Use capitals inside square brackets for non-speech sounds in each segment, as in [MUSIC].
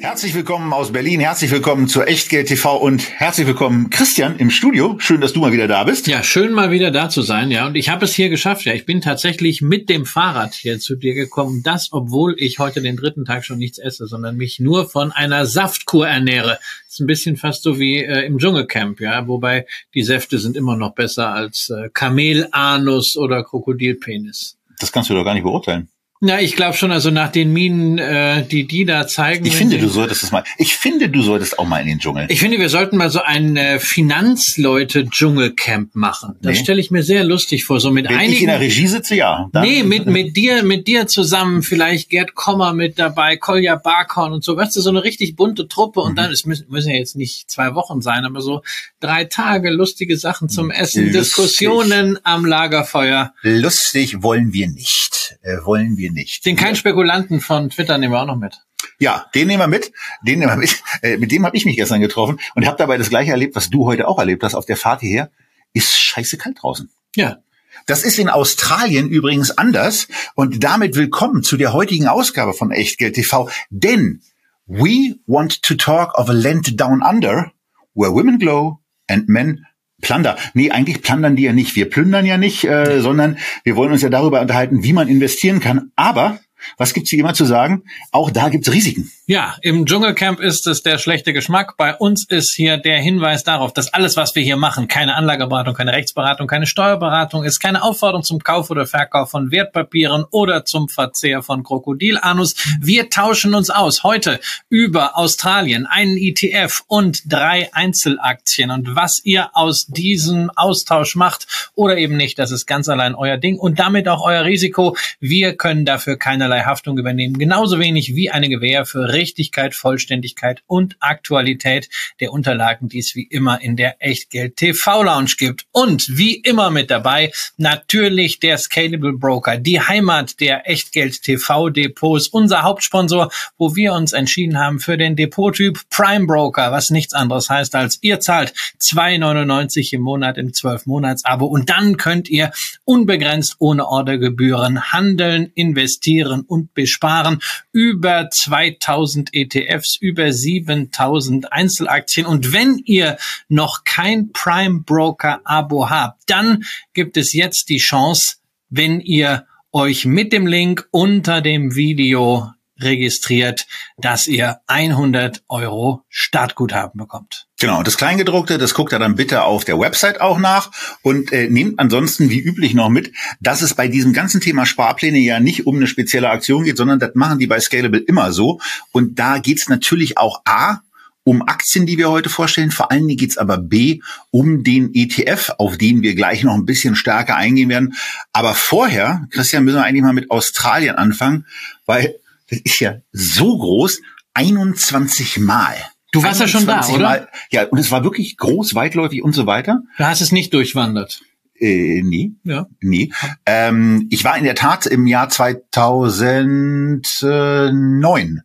Herzlich willkommen aus Berlin, herzlich willkommen zu Echtgeld TV und herzlich willkommen Christian im Studio. Schön, dass du mal wieder da bist. Ja, schön mal wieder da zu sein, ja. Und ich habe es hier geschafft, ja. Ich bin tatsächlich mit dem Fahrrad hier zu dir gekommen. Das, obwohl ich heute den dritten Tag schon nichts esse, sondern mich nur von einer Saftkur ernähre. Das ist ein bisschen fast so wie äh, im Dschungelcamp, ja. Wobei die Säfte sind immer noch besser als äh, Kamelanus oder Krokodilpenis. Das kannst du doch gar nicht beurteilen. Na, ich glaube schon, also nach den Minen, äh, die die da zeigen. Ich finde, du solltest es mal. Ich finde, du solltest auch mal in den Dschungel. Ich finde, wir sollten mal so ein äh, Finanzleute-Dschungelcamp machen. Das nee. stelle ich mir sehr lustig vor. So mit Wenn einigen. ich in der Regie sitze, ja. Dann, nee, mit mit dir, mit dir zusammen, vielleicht Gerd Kommer mit dabei, Kolja Barkhorn und so. Weißt du, so eine richtig bunte Truppe. Und mhm. dann, es müssen, müssen ja jetzt nicht zwei Wochen sein, aber so drei Tage lustige Sachen zum Essen, lustig. Diskussionen am Lagerfeuer. Lustig wollen wir nicht. Äh, wollen wir wir nicht. Den kein Spekulanten von Twitter nehmen wir auch noch mit. Ja, den nehmen wir mit. Den nehmen wir mit. [LAUGHS] Äh, mit dem habe ich mich gestern getroffen und habe dabei das gleiche erlebt, was du heute auch erlebt hast auf der Fahrt hierher. Ist scheiße kalt draußen. Ja. Das ist in Australien übrigens anders und damit willkommen zu der heutigen Ausgabe von Echtgeld TV, denn we want to talk of a land down under where women glow and men Plunder. Nee, eigentlich plundern die ja nicht. Wir plündern ja nicht, äh, sondern wir wollen uns ja darüber unterhalten, wie man investieren kann. Aber was gibt's hier immer zu sagen? Auch da gibt's Risiken. Ja, im Dschungelcamp ist es der schlechte Geschmack. Bei uns ist hier der Hinweis darauf, dass alles, was wir hier machen, keine Anlageberatung, keine Rechtsberatung, keine Steuerberatung ist, keine Aufforderung zum Kauf oder Verkauf von Wertpapieren oder zum Verzehr von Krokodilanus. Wir tauschen uns aus heute über Australien, einen ETF und drei Einzelaktien. Und was ihr aus diesem Austausch macht oder eben nicht, das ist ganz allein euer Ding und damit auch euer Risiko. Wir können dafür keinerlei Haftung übernehmen. Genauso wenig wie eine Gewähr für Richtigkeit, Vollständigkeit und Aktualität der Unterlagen, die es wie immer in der Echtgeld TV Lounge gibt. Und wie immer mit dabei natürlich der Scalable Broker, die Heimat der Echtgeld TV Depots, unser Hauptsponsor, wo wir uns entschieden haben für den Depottyp Prime Broker, was nichts anderes heißt als ihr zahlt 2,99 im Monat im 12-Monats-Abo und dann könnt ihr unbegrenzt ohne Ordergebühren handeln, investieren und besparen. Über 2000 1000 ETFs, über 7000 Einzelaktien. Und wenn ihr noch kein Prime Broker Abo habt, dann gibt es jetzt die Chance, wenn ihr euch mit dem Link unter dem Video registriert, dass ihr 100 Euro Startguthaben bekommt. Genau, das Kleingedruckte, das guckt er dann bitte auf der Website auch nach und äh, nehmt ansonsten wie üblich noch mit, dass es bei diesem ganzen Thema Sparpläne ja nicht um eine spezielle Aktion geht, sondern das machen die bei Scalable immer so. Und da geht's natürlich auch A, um Aktien, die wir heute vorstellen. Vor allen Dingen geht's aber B um den ETF, auf den wir gleich noch ein bisschen stärker eingehen werden. Aber vorher, Christian, müssen wir eigentlich mal mit Australien anfangen, weil das ist ja so groß, 21 Mal. Du warst ja schon da, oder? Mal, ja, und es war wirklich groß, weitläufig und so weiter. Du hast es nicht durchwandert. Äh, nie. Ja. Nie. Ähm, ich war in der Tat im Jahr 2009.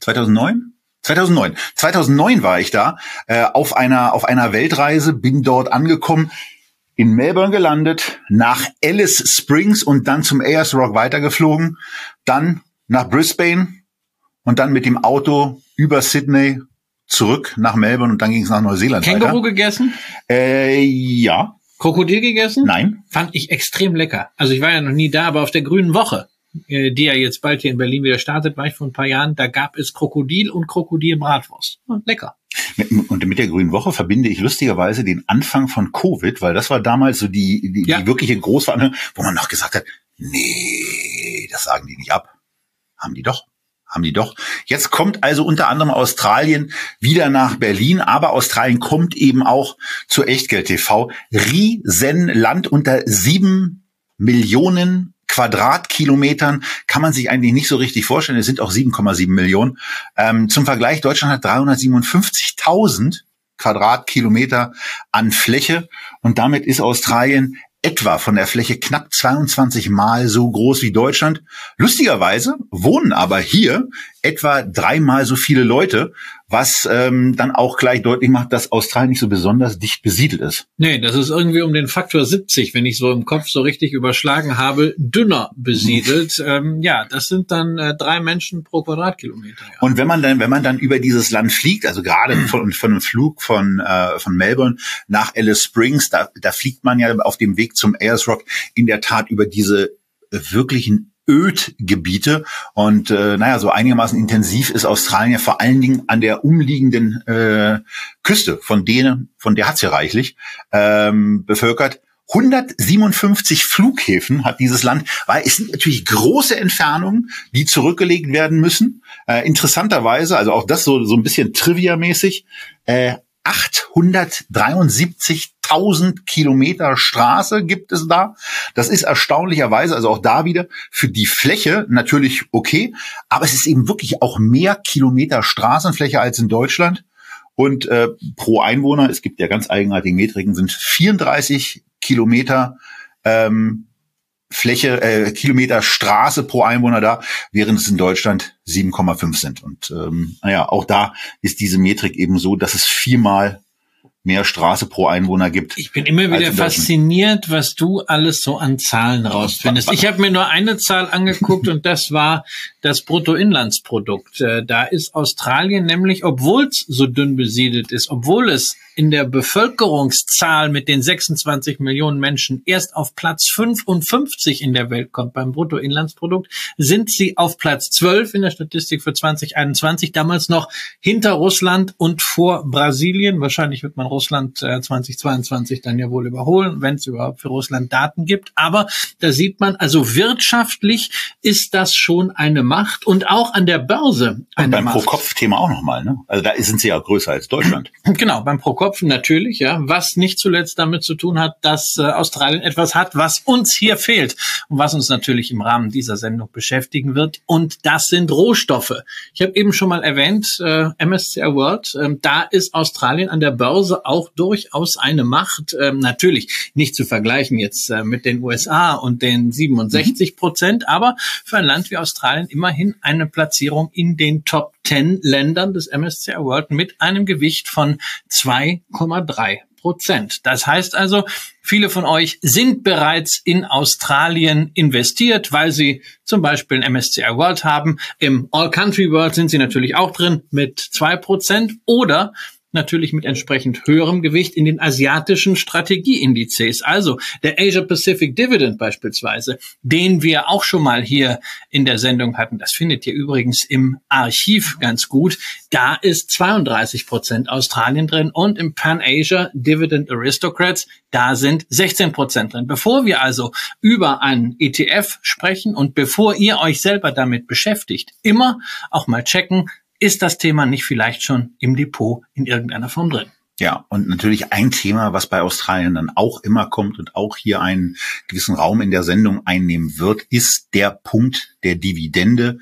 2009? 2009. 2009 war ich da äh, auf einer auf einer Weltreise, bin dort angekommen, in Melbourne gelandet, nach Alice Springs und dann zum Ayers Rock weitergeflogen, dann nach Brisbane und dann mit dem Auto über Sydney zurück nach Melbourne und dann ging es nach Neuseeland Känguru weiter. gegessen? Äh, ja. Krokodil gegessen? Nein. Fand ich extrem lecker. Also ich war ja noch nie da, aber auf der grünen Woche, äh, die ja jetzt bald hier in Berlin wieder startet, war ich vor ein paar Jahren, da gab es Krokodil und Krokodilbratwurst. Lecker. Und mit der Grünen Woche verbinde ich lustigerweise den Anfang von Covid, weil das war damals so die, die, ja. die wirkliche Großveranstaltung, wo man noch gesagt hat, nee, das sagen die nicht ab. Haben die doch. Haben die doch. Jetzt kommt also unter anderem Australien wieder nach Berlin, aber Australien kommt eben auch zu Echtgeld TV. Riesenland unter sieben Millionen Quadratkilometern kann man sich eigentlich nicht so richtig vorstellen. Es sind auch 7,7 Millionen. Ähm, zum Vergleich, Deutschland hat 357.000 Quadratkilometer an Fläche und damit ist Australien etwa von der Fläche knapp 22 Mal so groß wie Deutschland. Lustigerweise wohnen aber hier etwa dreimal so viele Leute, was ähm, dann auch gleich deutlich macht, dass Australien nicht so besonders dicht besiedelt ist. Nee, das ist irgendwie um den Faktor 70, wenn ich so im Kopf so richtig überschlagen habe, dünner besiedelt. [LAUGHS] ähm, ja, das sind dann äh, drei Menschen pro Quadratkilometer. Ja. Und wenn man dann, wenn man dann über dieses Land fliegt, also gerade [CLEARS THROAT] von, von einem Flug von, äh, von Melbourne nach Alice Springs, da, da fliegt man ja auf dem Weg zum Ayers Rock in der Tat über diese wirklichen Ödgebiete. Und äh, naja, so einigermaßen intensiv ist Australien ja vor allen Dingen an der umliegenden äh, Küste, von denen, von der hat's ja reichlich, ähm, bevölkert. 157 Flughäfen hat dieses Land, weil es sind natürlich große Entfernungen, die zurückgelegt werden müssen. Äh, interessanterweise, also auch das so, so ein bisschen trivia-mäßig, äh, 873.000 Kilometer Straße gibt es da. Das ist erstaunlicherweise, also auch da wieder für die Fläche natürlich okay, aber es ist eben wirklich auch mehr Kilometer Straßenfläche als in Deutschland. Und äh, pro Einwohner, es gibt ja ganz eigenartige Metriken, sind 34 Kilometer ähm, Fläche, äh, Kilometer Straße pro Einwohner da, während es in Deutschland 7,5 sind. Und ähm, naja, auch da ist diese Metrik eben so, dass es viermal mehr Straße pro Einwohner gibt. Ich bin immer wieder fasziniert, was du alles so an Zahlen rausfindest. Ich habe mir nur eine Zahl angeguckt und das war das Bruttoinlandsprodukt. Äh, da ist Australien nämlich, obwohl es so dünn besiedelt ist, obwohl es in der Bevölkerungszahl mit den 26 Millionen Menschen erst auf Platz 55 in der Welt kommt beim Bruttoinlandsprodukt, sind sie auf Platz 12 in der Statistik für 2021, damals noch hinter Russland und vor Brasilien. Wahrscheinlich wird man Russland äh, 2022 dann ja wohl überholen, wenn es überhaupt für Russland Daten gibt. Aber da sieht man, also wirtschaftlich ist das schon eine Macht und auch an der Börse eine und beim Macht. Pro-Kopf-Thema auch nochmal, ne? Also da sind sie ja größer als Deutschland. [CLEARS THROAT] Genau, beim Pro-Kopf natürlich, ja. Was nicht zuletzt damit zu tun hat, dass äh, Australien etwas hat, was uns hier fehlt und was uns natürlich im Rahmen dieser Sendung beschäftigen wird. Und das sind Rohstoffe. Ich habe eben schon mal erwähnt, äh, MSCI World, äh, da ist Australien an der Börse auch durchaus eine Macht. Ähm, natürlich nicht zu vergleichen jetzt äh, mit den USA und den 67 Prozent, aber für ein Land wie Australien immerhin eine Platzierung in den Top 10 Ländern des MSCI World mit einem Gewicht von 2,3 Prozent. Das heißt also, viele von euch sind bereits in Australien investiert, weil sie zum Beispiel ein MSCI World haben. Im All Country World sind sie natürlich auch drin mit zwei Prozent oder natürlich mit entsprechend höherem Gewicht in den asiatischen Strategieindizes. Also der Asia Pacific Dividend beispielsweise, den wir auch schon mal hier in der Sendung hatten. Das findet ihr übrigens im Archiv ganz gut. Da ist 32 Prozent Australien drin und im Pan Asia Dividend Aristocrats, da sind 16 Prozent drin. Bevor wir also über einen ETF sprechen und bevor ihr euch selber damit beschäftigt, immer auch mal checken, ist das Thema nicht vielleicht schon im Depot in irgendeiner Form drin? Ja, und natürlich ein Thema, was bei Australien dann auch immer kommt und auch hier einen gewissen Raum in der Sendung einnehmen wird, ist der Punkt der Dividende.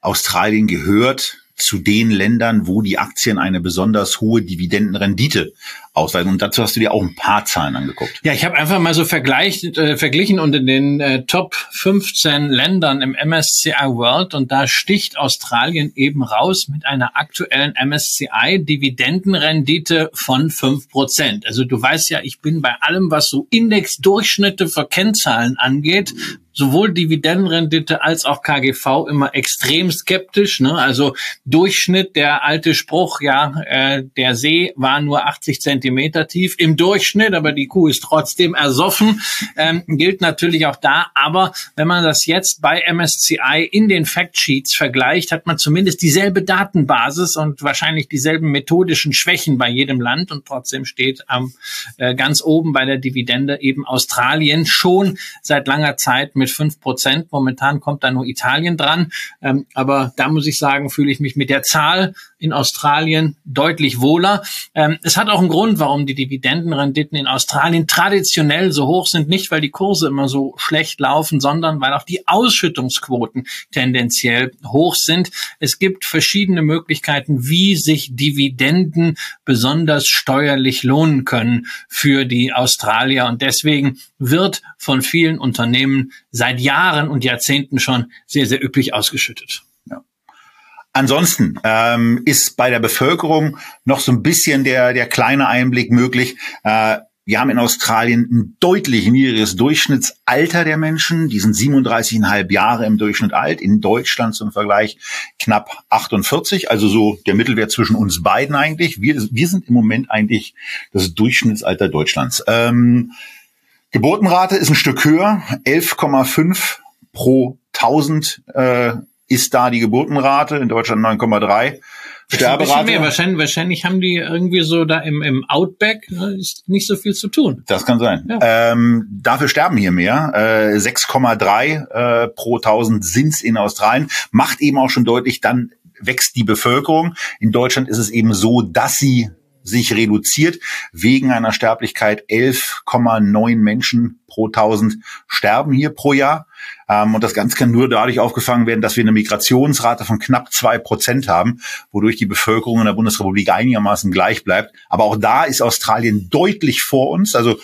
Australien gehört zu den Ländern, wo die Aktien eine besonders hohe Dividendenrendite ausweisen. Und dazu hast du dir auch ein paar Zahlen angeguckt. Ja, ich habe einfach mal so vergleicht, äh, verglichen unter den äh, Top 15 Ländern im MSCI World und da sticht Australien eben raus mit einer aktuellen MSCI Dividendenrendite von fünf Prozent. Also du weißt ja, ich bin bei allem, was so Indexdurchschnitte für Kennzahlen angeht, sowohl Dividendenrendite als auch KGV immer extrem skeptisch. Ne? Also Durchschnitt, der alte Spruch, ja, äh, der See war nur 80 Zentimeter tief im Durchschnitt, aber die Kuh ist trotzdem ersoffen, ähm, gilt natürlich auch da. Aber wenn man das jetzt bei MSCI in den Factsheets vergleicht, hat man zumindest dieselbe Datenbasis und wahrscheinlich dieselben methodischen Schwächen bei jedem Land und trotzdem steht am äh, ganz oben bei der Dividende eben Australien schon seit langer Zeit mit mit fünf Prozent. Momentan kommt da nur Italien dran. Ähm, aber da muss ich sagen, fühle ich mich mit der Zahl in Australien deutlich wohler. Ähm, es hat auch einen Grund, Grund, warum die Dividendenrenditen in Australien traditionell so hoch sind, nicht weil die Kurse immer so schlecht laufen, sondern weil auch die Ausschüttungsquoten tendenziell hoch sind. Es gibt verschiedene Möglichkeiten, wie sich Dividenden besonders steuerlich lohnen können für die Australier. Und deswegen wird von vielen Unternehmen seit Jahren und Jahrzehnten schon sehr, sehr üppig ausgeschüttet. Ansonsten ähm, ist bei der Bevölkerung noch so ein bisschen der, der kleine Einblick möglich. Äh, wir haben in Australien ein deutlich niedriges Durchschnittsalter der Menschen. Die sind 37,5 Jahre im Durchschnitt alt. In Deutschland zum Vergleich knapp 48. Also so der Mittelwert zwischen uns beiden eigentlich. Wir, wir sind im Moment eigentlich das Durchschnittsalter Deutschlands. Ähm, Geburtenrate ist ein Stück höher. 11,5 pro 1000 äh, ist da die Geburtenrate, in Deutschland 9,3. Sterberate. Mehr. Wahrscheinlich, wahrscheinlich haben die irgendwie so da im, im Outback ne, ist nicht so viel zu tun. Das kann sein. Ja. Ähm, dafür sterben hier mehr. Äh, 6,3 äh, pro 1000 sind's in Australien. Macht eben auch schon deutlich, dann wächst die Bevölkerung. In Deutschland ist es eben so, dass sie sich reduziert. Wegen einer Sterblichkeit 11,9 Menschen pro 1000 sterben hier pro Jahr. Ähm, und das Ganze kann nur dadurch aufgefangen werden, dass wir eine Migrationsrate von knapp zwei Prozent haben, wodurch die Bevölkerung in der Bundesrepublik einigermaßen gleich bleibt. Aber auch da ist Australien deutlich vor uns. Also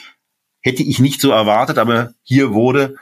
hätte ich nicht so erwartet, aber hier wurde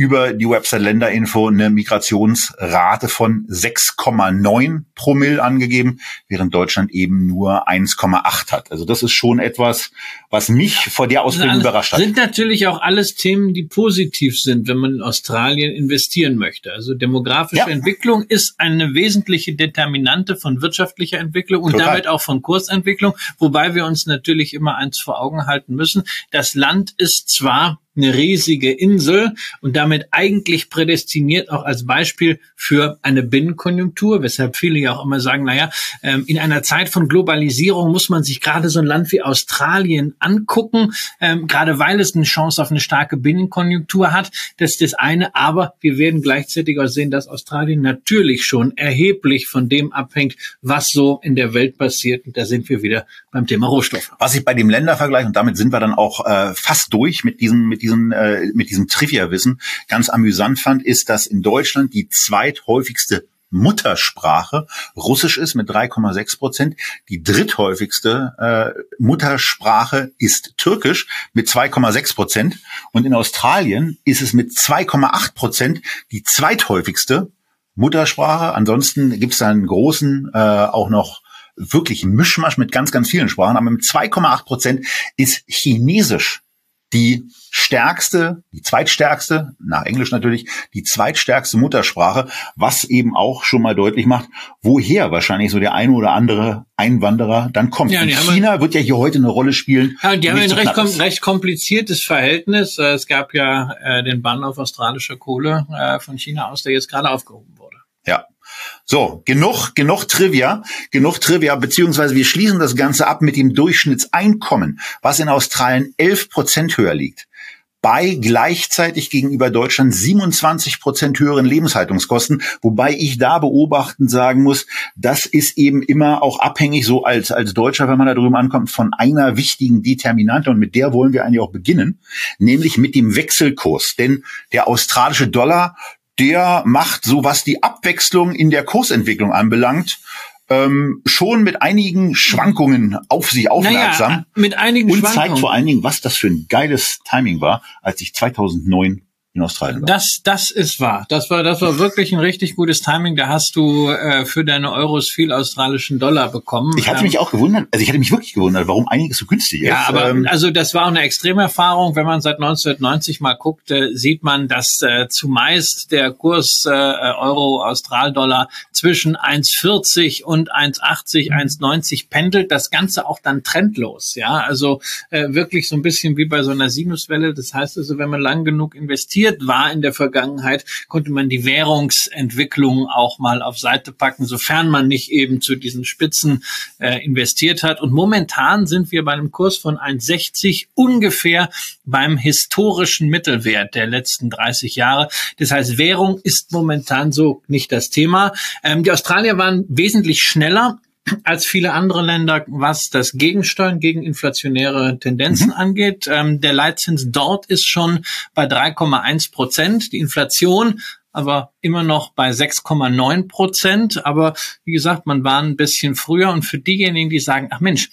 über die Website Länderinfo eine Migrationsrate von 6,9 pro Mill angegeben, während Deutschland eben nur 1,8 hat. Also das ist schon etwas, was mich vor der Ausbildung also überrascht hat. Sind natürlich auch alles Themen, die positiv sind, wenn man in Australien investieren möchte. Also demografische ja. Entwicklung ist eine wesentliche Determinante von wirtschaftlicher Entwicklung und Total. damit auch von Kursentwicklung, wobei wir uns natürlich immer eins vor Augen halten müssen. Das Land ist zwar eine riesige Insel und damit eigentlich prädestiniert auch als Beispiel für eine Binnenkonjunktur, weshalb viele ja auch immer sagen, naja, ähm, in einer Zeit von Globalisierung muss man sich gerade so ein Land wie Australien angucken, ähm, gerade weil es eine Chance auf eine starke Binnenkonjunktur hat. Das ist das eine, aber wir werden gleichzeitig auch sehen, dass Australien natürlich schon erheblich von dem abhängt, was so in der Welt passiert. Und da sind wir wieder beim Thema Rohstoffe. Was ich bei dem Ländervergleich, und damit sind wir dann auch äh, fast durch mit diesem, mit diesem, äh, mit diesem Trivia-Wissen, ganz amüsant fand, ist, dass in Deutschland die zweithäufigste Muttersprache Russisch ist mit 3,6 Prozent. Die dritthäufigste äh, Muttersprache ist Türkisch mit 2,6 Prozent. Und in Australien ist es mit 2,8 Prozent die zweithäufigste Muttersprache. Ansonsten gibt es da einen großen, äh, auch noch wirklich Mischmasch mit ganz, ganz vielen Sprachen. Aber mit 2,8 Prozent ist Chinesisch die stärkste, die zweitstärkste, nach Englisch natürlich, die zweitstärkste Muttersprache, was eben auch schon mal deutlich macht, woher wahrscheinlich so der eine oder andere Einwanderer dann kommt. Ja, China wird ja hier heute eine Rolle spielen. Ja, die haben ein recht, kom recht, kompliziertes Verhältnis. Äh, es gab ja äh, den Bann auf australischer Kohle äh, von China aus, der jetzt gerade aufgehoben wurde. Ja, so, genug, genug Trivia, genug Trivia, beziehungsweise wir schließen das Ganze ab mit dem Durchschnittseinkommen, was in Australien 11 Prozent höher liegt. Bei gleichzeitig gegenüber Deutschland 27 Prozent höheren Lebenshaltungskosten, wobei ich da beobachtend sagen muss, das ist eben immer auch abhängig, so als, als Deutscher, wenn man da drüben ankommt, von einer wichtigen Determinante und mit der wollen wir eigentlich auch beginnen, nämlich mit dem Wechselkurs. Denn der australische Dollar der macht so, was die Abwechslung in der Kursentwicklung anbelangt, ähm, schon mit einigen Schwankungen auf sich aufmerksam. Naja, mit einigen und Schwankungen. zeigt vor allen Dingen, was das für ein geiles Timing war, als ich 2009 in Australien. War. Das, das ist wahr. Das war, das war wirklich ein richtig gutes Timing. Da hast du äh, für deine Euros viel australischen Dollar bekommen. Ich hatte ähm, mich auch gewundert, also ich hatte mich wirklich gewundert, warum einiges so günstig ist. Ja, aber ähm, also das war auch eine Extremerfahrung. Wenn man seit 1990 mal guckt, äh, sieht man, dass äh, zumeist der Kurs äh, Euro Australdollar zwischen 1,40 und 1,80, 1,90 pendelt. Das Ganze auch dann trendlos. Ja, also äh, wirklich so ein bisschen wie bei so einer Sinuswelle. Das heißt also, wenn man lang genug investiert investiert war in der Vergangenheit, konnte man die Währungsentwicklung auch mal auf Seite packen, sofern man nicht eben zu diesen Spitzen äh, investiert hat. Und momentan sind wir bei einem Kurs von 1,60 ungefähr beim historischen Mittelwert der letzten 30 Jahre. Das heißt, Währung ist momentan so nicht das Thema. Ähm, die Australier waren wesentlich schneller als viele andere Länder, was das Gegensteuern gegen inflationäre Tendenzen mhm. angeht. Ähm, der Leitzins dort ist schon bei 3,1 Prozent. Die Inflation aber immer noch bei 6,9 Prozent. Aber wie gesagt, man war ein bisschen früher. Und für diejenigen, die sagen, ach Mensch,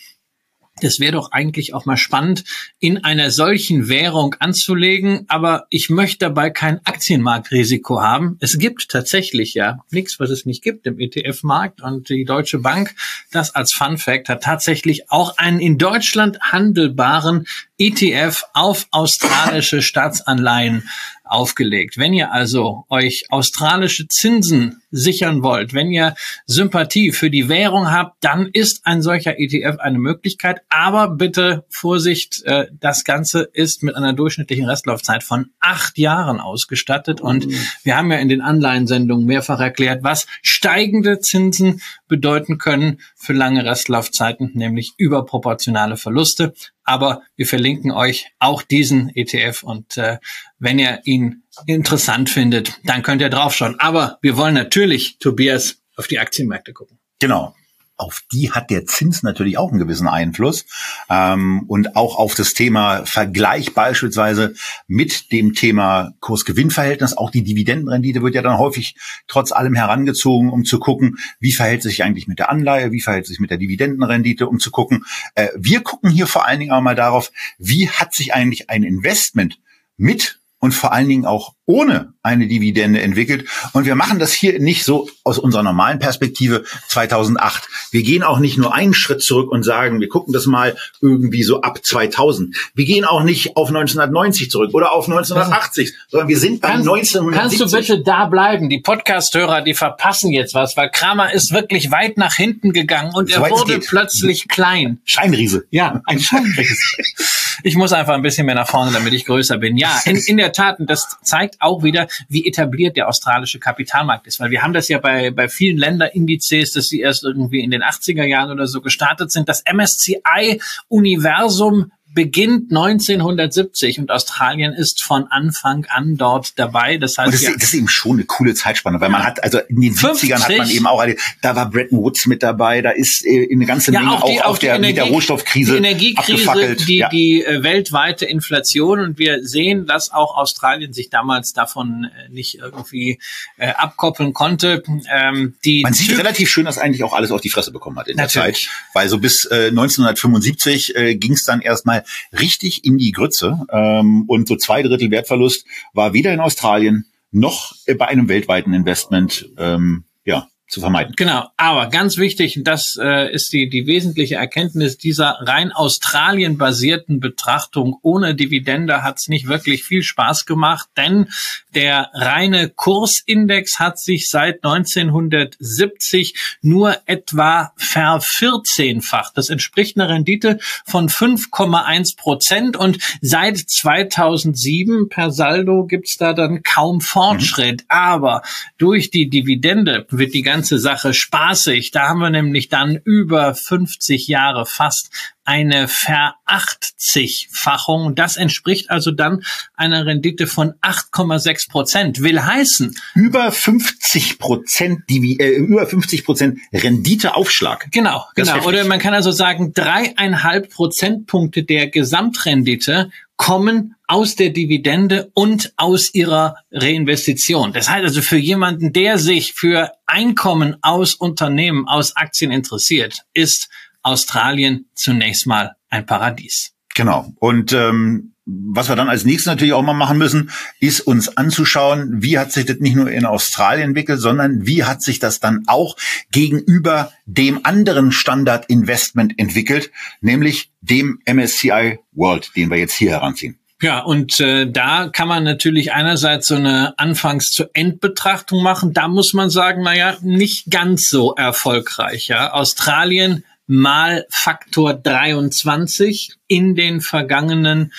das wäre doch eigentlich auch mal spannend, in einer solchen Währung anzulegen, aber ich möchte dabei kein Aktienmarktrisiko haben. Es gibt tatsächlich ja nichts, was es nicht gibt im ETF-Markt und die Deutsche Bank, das als Fun Fact, hat tatsächlich auch einen in Deutschland handelbaren ETF auf australische Staatsanleihen aufgelegt. Wenn ihr also euch australische Zinsen sichern wollt, wenn ihr Sympathie für die Währung habt, dann ist ein solcher ETF eine Möglichkeit. Aber bitte Vorsicht, äh, das Ganze ist mit einer durchschnittlichen Restlaufzeit von acht Jahren ausgestattet. Und mhm. wir haben ja in den Anleihensendungen mehrfach erklärt, was steigende Zinsen bedeuten können für lange Restlaufzeiten, nämlich überproportionale Verluste. Aber wir verlinken euch auch diesen ETF und äh, wenn ihr ihn interessant findet, dann könnt ihr draufschauen. Aber wir wollen natürlich, Tobias, auf die Aktienmärkte gucken. Genau auf die hat der Zins natürlich auch einen gewissen Einfluss ähm, und auch auf das Thema Vergleich beispielsweise mit dem Thema Kurs-Gewinn-Verhältnis. Auch die Dividendenrendite wird ja dann häufig trotz allem herangezogen, um zu gucken, wie verhält sich eigentlich mit der Anleihe, wie verhält sich mit der Dividendenrendite, um zu gucken. Äh, wir gucken hier vor allen Dingen auch mal darauf, wie hat sich eigentlich ein Investment mit und vor allen Dingen auch ohne eine Dividende entwickelt. Und wir machen das hier nicht so aus unserer normalen Perspektive 2008. Wir gehen auch nicht nur einen Schritt zurück und sagen, wir gucken das mal irgendwie so ab 2000. Wir gehen auch nicht auf 1990 zurück oder auf 1980, sondern wir sind bei kannst, 1970. Kannst du bitte da bleiben? Die Podcast-Hörer, die verpassen jetzt was, weil Kramer ist wirklich weit nach hinten gegangen und so er wurde plötzlich klein. Scheinriese. Ja, ein Scheinriese. [LAUGHS] ich muss einfach ein bisschen mehr nach vorne, damit ich größer bin. Ja, in, in der Tat, und das zeigt auch wieder, wie etabliert der australische Kapitalmarkt ist. Weil wir haben das ja bei, bei vielen Länderindizes, dass sie erst irgendwie in den 80er Jahren oder so gestartet sind. Das MSCI-Universum beginnt 1970 und Australien ist von Anfang an dort dabei. Das heißt, das, ja, das ist eben schon eine coole Zeitspanne, weil man hat, also in den 50, 70ern hat man eben auch, da war Bretton Woods mit dabei, da ist äh, eine ganze Menge ja, auch, die, auch, auch der, Energie, mit der Rohstoffkrise die Energiekrise, die, ja. die äh, weltweite Inflation und wir sehen, dass auch Australien sich damals davon äh, nicht irgendwie äh, abkoppeln konnte. Ähm, die man sieht relativ schön, dass eigentlich auch alles auf die Fresse bekommen hat in Natürlich. der Zeit, weil so bis äh, 1975 äh, ging es dann erstmal richtig in die Grütze. Ähm, und so zwei Drittel Wertverlust war weder in Australien noch bei einem weltweiten Investment ähm, ja, zu vermeiden. Genau, aber ganz wichtig, das äh, ist die, die wesentliche Erkenntnis dieser rein Australien basierten Betrachtung ohne Dividende hat es nicht wirklich viel Spaß gemacht, denn der reine Kursindex hat sich seit 1970 nur etwa vervierzehnfacht. Das entspricht einer Rendite von 5,1 Prozent und seit 2007 per Saldo gibt's da dann kaum Fortschritt. Mhm. Aber durch die Dividende wird die ganze ganze Sache spaßig. Da haben wir nämlich dann über 50 Jahre fast eine Verachtzigfachung. Das entspricht also dann einer Rendite von 8,6 Prozent. Will heißen über 50 Prozent, die äh, über 50 Prozent Renditeaufschlag. Genau, genau. Oder man kann also sagen dreieinhalb Prozentpunkte der Gesamtrendite kommen aus der Dividende und aus ihrer Reinvestition. Das heißt also für jemanden, der sich für Einkommen aus Unternehmen, aus Aktien interessiert, ist Australien zunächst mal ein Paradies. Genau. Und ähm, was wir dann als nächstes natürlich auch mal machen müssen, ist uns anzuschauen, wie hat sich das nicht nur in Australien entwickelt, sondern wie hat sich das dann auch gegenüber dem anderen Standard-Investment entwickelt, nämlich dem MSCI World, den wir jetzt hier heranziehen. Ja, und äh, da kann man natürlich einerseits so eine Anfangs- zu Endbetrachtung machen. Da muss man sagen, naja, nicht ganz so erfolgreich. Ja. Australien mal Faktor 23 in den vergangenen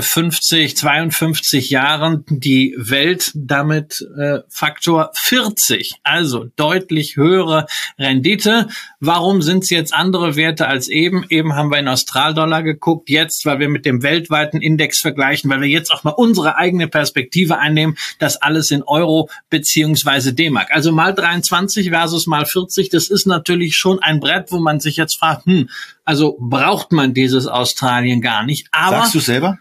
50, 52 Jahren die Welt damit äh, Faktor 40, also deutlich höhere Rendite. Warum sind es jetzt andere Werte als eben? Eben haben wir in Australdollar geguckt, jetzt, weil wir mit dem weltweiten Index vergleichen, weil wir jetzt auch mal unsere eigene Perspektive einnehmen, das alles in Euro beziehungsweise D-Mark. Also mal 23 versus mal 40, das ist natürlich schon ein Brett, wo man sich jetzt fragt, hm, also braucht man dieses Australien gar nicht. Aber Sagst du selber?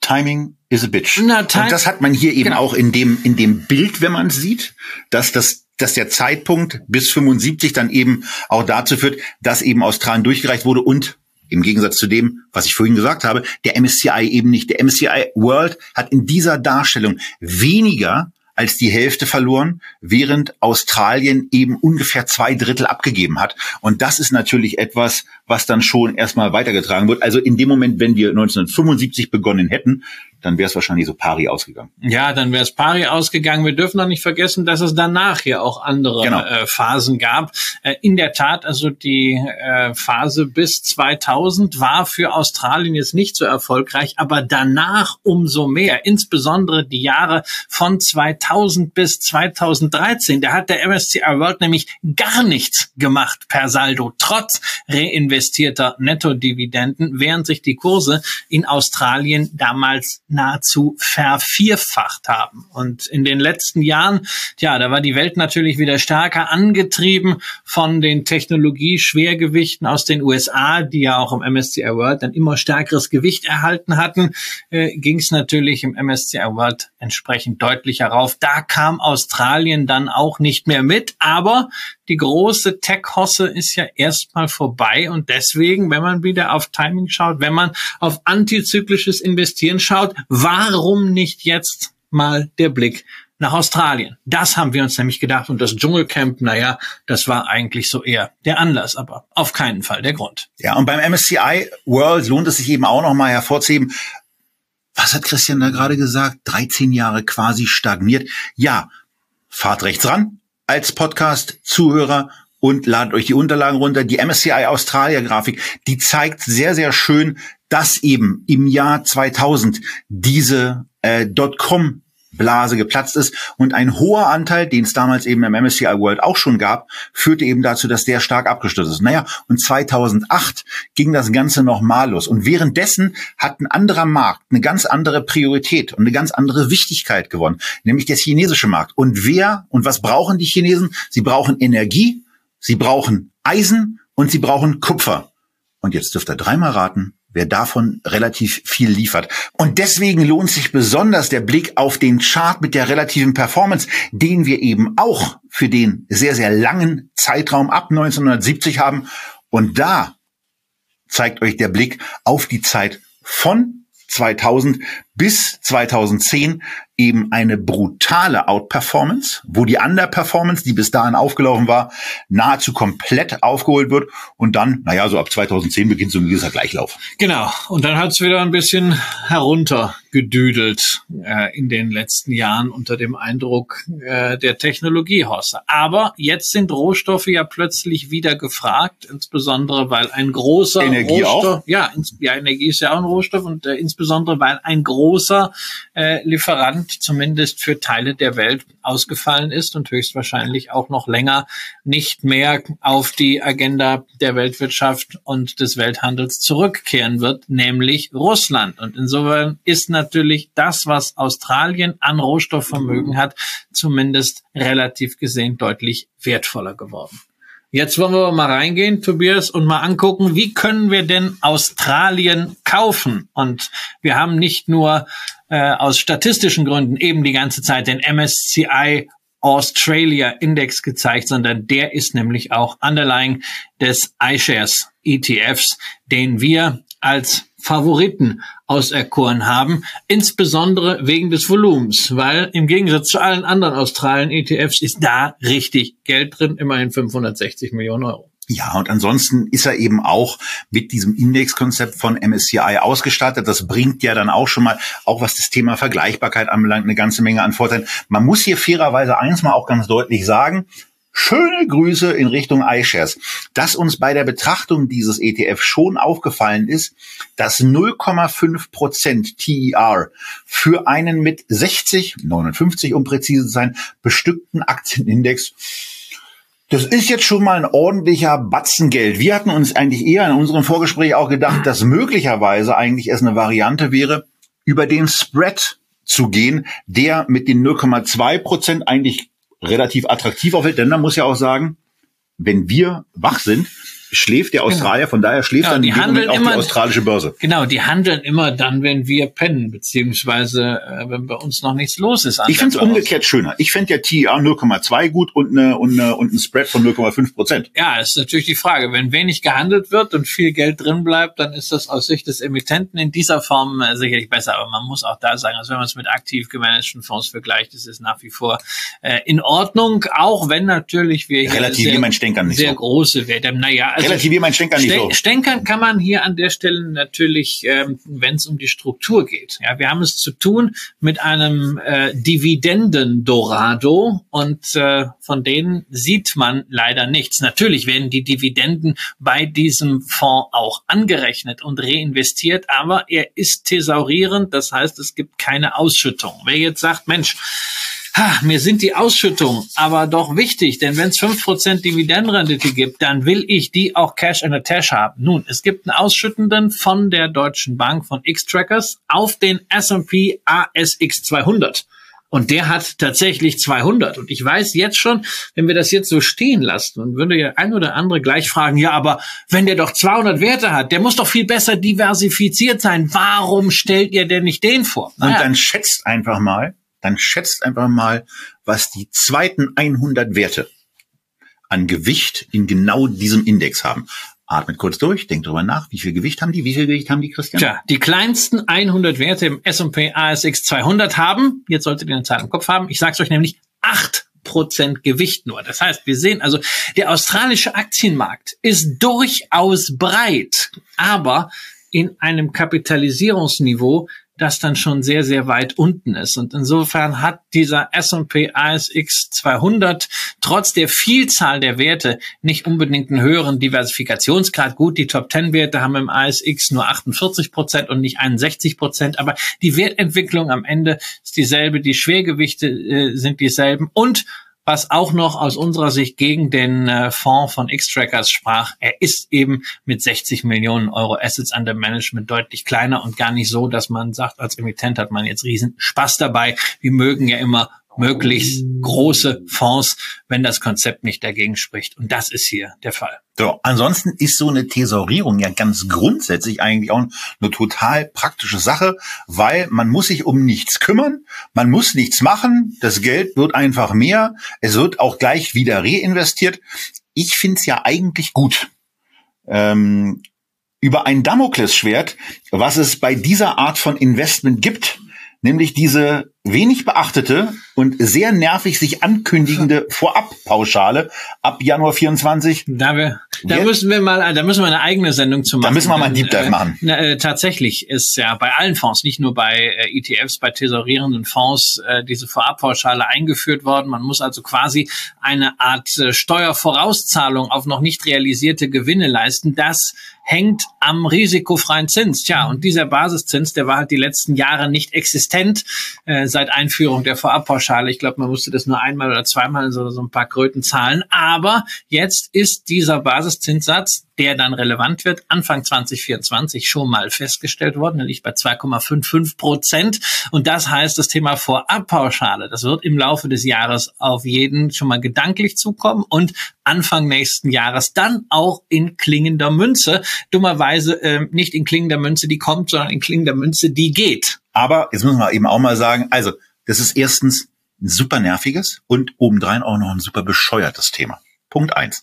Timing is a bitch. Na, und das hat man hier eben genau. auch in dem, in dem Bild, wenn man sieht, dass das, dass der Zeitpunkt bis 75 dann eben auch dazu führt, dass eben Australien durchgereicht wurde und im Gegensatz zu dem, was ich vorhin gesagt habe, der MSCI eben nicht. Der MSCI World hat in dieser Darstellung weniger als die Hälfte verloren, während Australien eben ungefähr zwei Drittel abgegeben hat. Und das ist natürlich etwas, was dann schon erstmal weitergetragen wird. Also in dem Moment, wenn wir 1975 begonnen hätten, dann wäre es wahrscheinlich so pari ausgegangen. Ja, dann wäre es pari ausgegangen. Wir dürfen auch nicht vergessen, dass es danach ja auch andere genau. äh, Phasen gab. Äh, in der Tat, also die äh, Phase bis 2000 war für Australien jetzt nicht so erfolgreich, aber danach umso mehr. Insbesondere die Jahre von 2000 bis 2013. Da hat der MSCI World nämlich gar nichts gemacht per Saldo, trotz reinvestierter Nettodividenden, während sich die Kurse in Australien damals nahezu vervierfacht haben. Und in den letzten Jahren, ja, da war die Welt natürlich wieder stärker angetrieben von den Technologie-Schwergewichten aus den USA, die ja auch im MSCI World ein immer stärkeres Gewicht erhalten hatten, äh, ging es natürlich im MSCI World entsprechend deutlich herauf. Da kam Australien dann auch nicht mehr mit, aber die große Tech-Hosse ist ja erstmal vorbei und deswegen, wenn man wieder auf Timing schaut, wenn man auf antizyklisches Investieren schaut, warum nicht jetzt mal der Blick nach Australien? Das haben wir uns nämlich gedacht und das Dschungelcamp, naja, das war eigentlich so eher der Anlass, aber auf keinen Fall der Grund. Ja, und beim MSCI World lohnt es sich eben auch nochmal hervorzuheben, was hat Christian da gerade gesagt? 13 Jahre quasi stagniert. Ja, fahrt rechts ran als Podcast-Zuhörer und ladet euch die Unterlagen runter. Die MSCI Australia Grafik, die zeigt sehr, sehr schön, dass eben im Jahr 2000 diese äh, Dotcom Blase geplatzt ist und ein hoher Anteil, den es damals eben im MSCI World auch schon gab, führte eben dazu, dass der stark abgestürzt ist. Naja, und 2008 ging das Ganze nochmal los und währenddessen hat ein anderer Markt eine ganz andere Priorität und eine ganz andere Wichtigkeit gewonnen, nämlich der chinesische Markt. Und wer und was brauchen die Chinesen? Sie brauchen Energie, sie brauchen Eisen und sie brauchen Kupfer. Und jetzt dürft ihr dreimal raten, wer davon relativ viel liefert. Und deswegen lohnt sich besonders der Blick auf den Chart mit der relativen Performance, den wir eben auch für den sehr, sehr langen Zeitraum ab 1970 haben. Und da zeigt euch der Blick auf die Zeit von 2000 bis 2010 eben eine brutale Outperformance, wo die Underperformance, die bis dahin aufgelaufen war, nahezu komplett aufgeholt wird und dann, naja, so ab 2010 beginnt so ein gewisser Gleichlauf. Genau, und dann hat es wieder ein bisschen heruntergedüdelt äh, in den letzten Jahren unter dem Eindruck äh, der Technologiehosse. Aber jetzt sind Rohstoffe ja plötzlich wieder gefragt, insbesondere weil ein großer Energie Rohstoff, auch? ja, ins, ja, Energie ist ja auch ein Rohstoff und äh, insbesondere weil ein großer äh, Lieferant zumindest für Teile der Welt ausgefallen ist und höchstwahrscheinlich auch noch länger nicht mehr auf die Agenda der Weltwirtschaft und des Welthandels zurückkehren wird, nämlich Russland. Und insofern ist natürlich das, was Australien an Rohstoffvermögen hat, zumindest relativ gesehen deutlich wertvoller geworden. Jetzt wollen wir mal reingehen, Tobias, und mal angucken, wie können wir denn Australien kaufen? Und wir haben nicht nur äh, aus statistischen Gründen eben die ganze Zeit den MSCI Australia Index gezeigt, sondern der ist nämlich auch underlying des iShares ETFs, den wir als Favoriten auserkoren haben, insbesondere wegen des Volumens, weil im Gegensatz zu allen anderen Australien ETFs ist da richtig Geld drin, immerhin 560 Millionen Euro. Ja, und ansonsten ist er eben auch mit diesem Indexkonzept von MSCI ausgestattet. Das bringt ja dann auch schon mal, auch was das Thema Vergleichbarkeit anbelangt, eine ganze Menge an Vorteilen. Man muss hier fairerweise eins mal auch ganz deutlich sagen, Schöne Grüße in Richtung iShares. Dass uns bei der Betrachtung dieses ETF schon aufgefallen ist, dass 0,5 Prozent TER für einen mit 60, 59 um präzise zu sein, bestückten Aktienindex das ist jetzt schon mal ein ordentlicher Batzen Geld. Wir hatten uns eigentlich eher in unserem Vorgespräch auch gedacht, dass möglicherweise eigentlich erst eine Variante wäre, über den Spread zu gehen, der mit den 0,2 Prozent eigentlich relativ attraktiv auffällt. Denn man muss ja auch sagen, wenn wir wach sind, schläft der genau. Australier, genau. von daher schläft ja, dann die handeln auch immer, die australische Börse. Genau, die handeln immer dann, wenn wir pennen, beziehungsweise äh, wenn bei uns noch nichts los ist. Ich finde es umgekehrt schöner. Ich fände ja TIA 0,2 gut und, eine, und, eine, und ein Spread von 0,5 Prozent. Ja, ist natürlich die Frage. Wenn wenig gehandelt wird und viel Geld drin bleibt, dann ist das aus Sicht des Emittenten in dieser Form äh, sicherlich besser. Aber man muss auch da sagen, also wenn man es mit aktiv gemanagten Fonds vergleicht, ist es nach wie vor äh, in Ordnung, auch wenn natürlich wir hier sehr, sehr so. große Werte haben. Naja, also Relativier mein Stänkern nicht so. Stänkern kann man hier an der Stelle natürlich, ähm, wenn es um die Struktur geht. Ja, wir haben es zu tun mit einem äh, Dividenden-Dorado und äh, von denen sieht man leider nichts. Natürlich werden die Dividenden bei diesem Fonds auch angerechnet und reinvestiert, aber er ist thesaurierend, das heißt, es gibt keine Ausschüttung. Wer jetzt sagt, Mensch, ha, mir sind die Ausschüttungen aber doch wichtig, denn wenn es fünf Prozent Dividendenrendite gibt, dann will ich die auch Cash in the Tash haben. Nun, es gibt einen Ausschüttenden von der Deutschen Bank von X-Trackers auf den S&P ASX 200. Und der hat tatsächlich 200. Und ich weiß jetzt schon, wenn wir das jetzt so stehen lassen, und würde ja ein oder andere gleich fragen, ja, aber wenn der doch 200 Werte hat, der muss doch viel besser diversifiziert sein. Warum stellt ihr denn nicht den vor? Und dann schätzt einfach mal, dann schätzt einfach mal, was die zweiten 100 Werte an Gewicht in genau diesem Index haben. Atmet kurz durch, denkt drüber nach, wie viel Gewicht haben die, wie viel Gewicht haben die, Christian? Tja, die kleinsten 100 Werte im S&P ASX 200 haben, jetzt solltet ihr eine Zahl im Kopf haben, ich sag's euch nämlich, acht Prozent Gewicht nur. Das heißt, wir sehen also, der australische Aktienmarkt ist durchaus breit, aber in einem Kapitalisierungsniveau, das dann schon sehr, sehr weit unten ist. Und insofern hat dieser S&P ASX 200 trotz der Vielzahl der Werte nicht unbedingt einen höheren Diversifikationsgrad. Gut, die Top 10 Werte haben im ASX nur 48 Prozent und nicht 61 Prozent, aber die Wertentwicklung am Ende ist dieselbe, die Schwergewichte äh, sind dieselben und was auch noch aus unserer Sicht gegen den äh, Fonds von X-Trackers sprach. Er ist eben mit 60 Millionen Euro Assets under Management deutlich kleiner und gar nicht so, dass man sagt, als Emittent hat man jetzt riesen Spaß dabei. Wir mögen ja immer möglichst große Fonds, wenn das Konzept nicht dagegen spricht. Und das ist hier der Fall. So, ansonsten ist so eine Thesaurierung ja ganz grundsätzlich eigentlich auch eine total praktische Sache, weil man muss sich um nichts kümmern, man muss nichts machen, das Geld wird einfach mehr, es wird auch gleich wieder reinvestiert. Ich find's ja eigentlich gut. Ähm, über ein Damoklesschwert, was es bei dieser Art von Investment gibt, nämlich diese wenig beachtete und sehr nervig sich ankündigende [LAUGHS] Vorabpauschale ab Januar 24. Da, wir, da müssen wir mal, da müssen wir eine eigene Sendung zu machen. Da müssen wir mal einen Deep Dive machen. Äh, äh, tatsächlich ist ja bei allen Fonds, nicht nur bei äh, ETFs, bei tesorierenden Fonds, äh, diese Vorabpauschale eingeführt worden. Man muss also quasi eine Art äh, Steuervorauszahlung auf noch nicht realisierte Gewinne leisten. Das hängt am risikofreien Zins. Tja, und dieser Basiszins, der war halt die letzten Jahre nicht existent. Äh, seit Einführung der Vorabpauschale. Ich glaube, man musste das nur einmal oder zweimal so, so ein paar Kröten zahlen. Aber jetzt ist dieser Basiszinssatz, der dann relevant wird, Anfang 2024 schon mal festgestellt worden. Liegt bei 2,55 Prozent. Und das heißt, das Thema Vorabpauschale, das wird im Laufe des Jahres auf jeden schon mal gedanklich zukommen und Anfang nächsten Jahres dann auch in klingender Münze. Dummerweise äh, nicht in klingender Münze, die kommt, sondern in klingender Münze, die geht. Aber jetzt müssen wir eben auch mal sagen, also das ist erstens ein super nerviges und obendrein auch noch ein super bescheuertes Thema. Punkt eins.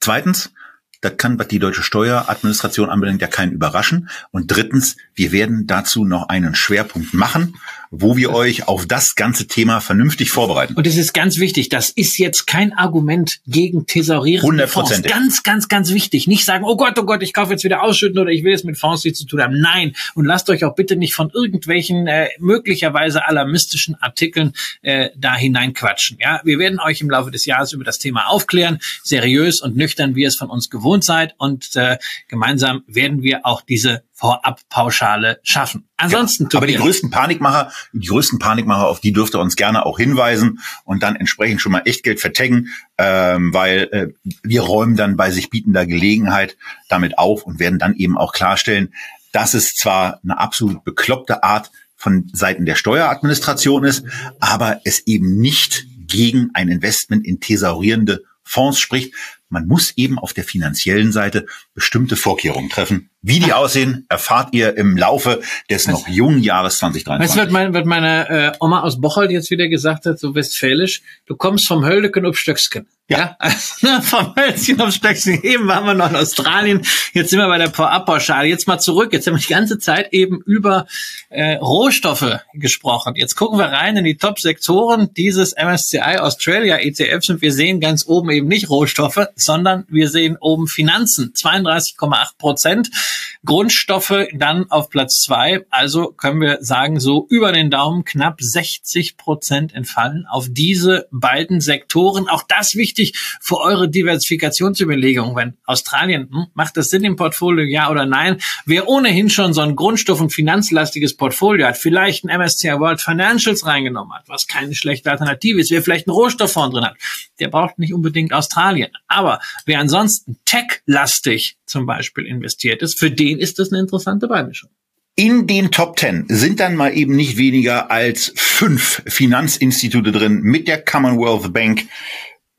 Zweitens, das kann, was die deutsche Steueradministration anbelangt, ja keinen überraschen. Und drittens, wir werden dazu noch einen Schwerpunkt machen, wo wir euch auf das ganze Thema vernünftig vorbereiten. Und es ist ganz wichtig, das ist jetzt kein Argument gegen Thesaurierende Fonds. Ganz, ganz, ganz wichtig. Nicht sagen, oh Gott, oh Gott, ich kaufe jetzt wieder ausschütten oder ich will es mit Fonds nichts zu tun haben. Nein. Und lasst euch auch bitte nicht von irgendwelchen äh, möglicherweise alarmistischen Artikeln äh, da hineinquatschen. Ja, wir werden euch im Laufe des Jahres über das Thema aufklären, seriös und nüchtern, wie ihr es von uns gewohnt seid. Und äh, gemeinsam werden wir auch diese Vorabpauschale schaffen. Ansonsten, ja, aber die größten Panikmacher, die größten Panikmacher, auf die dürft ihr uns gerne auch hinweisen und dann entsprechend schon mal Echtgeld vertaggen, ähm, weil äh, wir räumen dann bei sich bietender Gelegenheit damit auf und werden dann eben auch klarstellen, dass es zwar eine absolut bekloppte Art von Seiten der Steueradministration ist, aber es eben nicht gegen ein Investment in thesaurierende Fonds spricht. Man muss eben auf der finanziellen Seite bestimmte Vorkehrungen treffen. Wie die aussehen, erfahrt ihr im Laufe des noch jungen Jahres 2023. Weißt du, was, mein, was meine äh, Oma aus Bocholt jetzt wieder gesagt hat, so westfälisch? Du kommst vom Höldeken auf Stöcksken. Ja, ja also, ne, [LAUGHS] vom Hölzchen auf Stöckchen. Eben waren wir noch in Australien, jetzt sind wir bei der Vorabpauschale. Jetzt mal zurück. Jetzt haben wir die ganze Zeit eben über äh, Rohstoffe gesprochen. Jetzt gucken wir rein in die Top-Sektoren dieses MSCI Australia ETFs und wir sehen ganz oben eben nicht Rohstoffe, sondern wir sehen oben Finanzen. 32,8 Prozent. Grundstoffe dann auf Platz zwei. Also können wir sagen, so über den Daumen knapp 60 Prozent entfallen auf diese beiden Sektoren. Auch das wichtig für eure Diversifikationsüberlegung. Wenn Australien, hm, macht das Sinn im Portfolio, ja oder nein? Wer ohnehin schon so ein Grundstoff- und finanzlastiges Portfolio hat, vielleicht ein MSCI World Financials reingenommen hat, was keine schlechte Alternative ist, wer vielleicht einen Rohstofffonds drin hat, der braucht nicht unbedingt Australien. Aber wer ansonsten tech-lastig zum Beispiel investiert ist, für den ist das eine interessante Beimischung. In den Top Ten sind dann mal eben nicht weniger als fünf Finanzinstitute drin mit der Commonwealth Bank,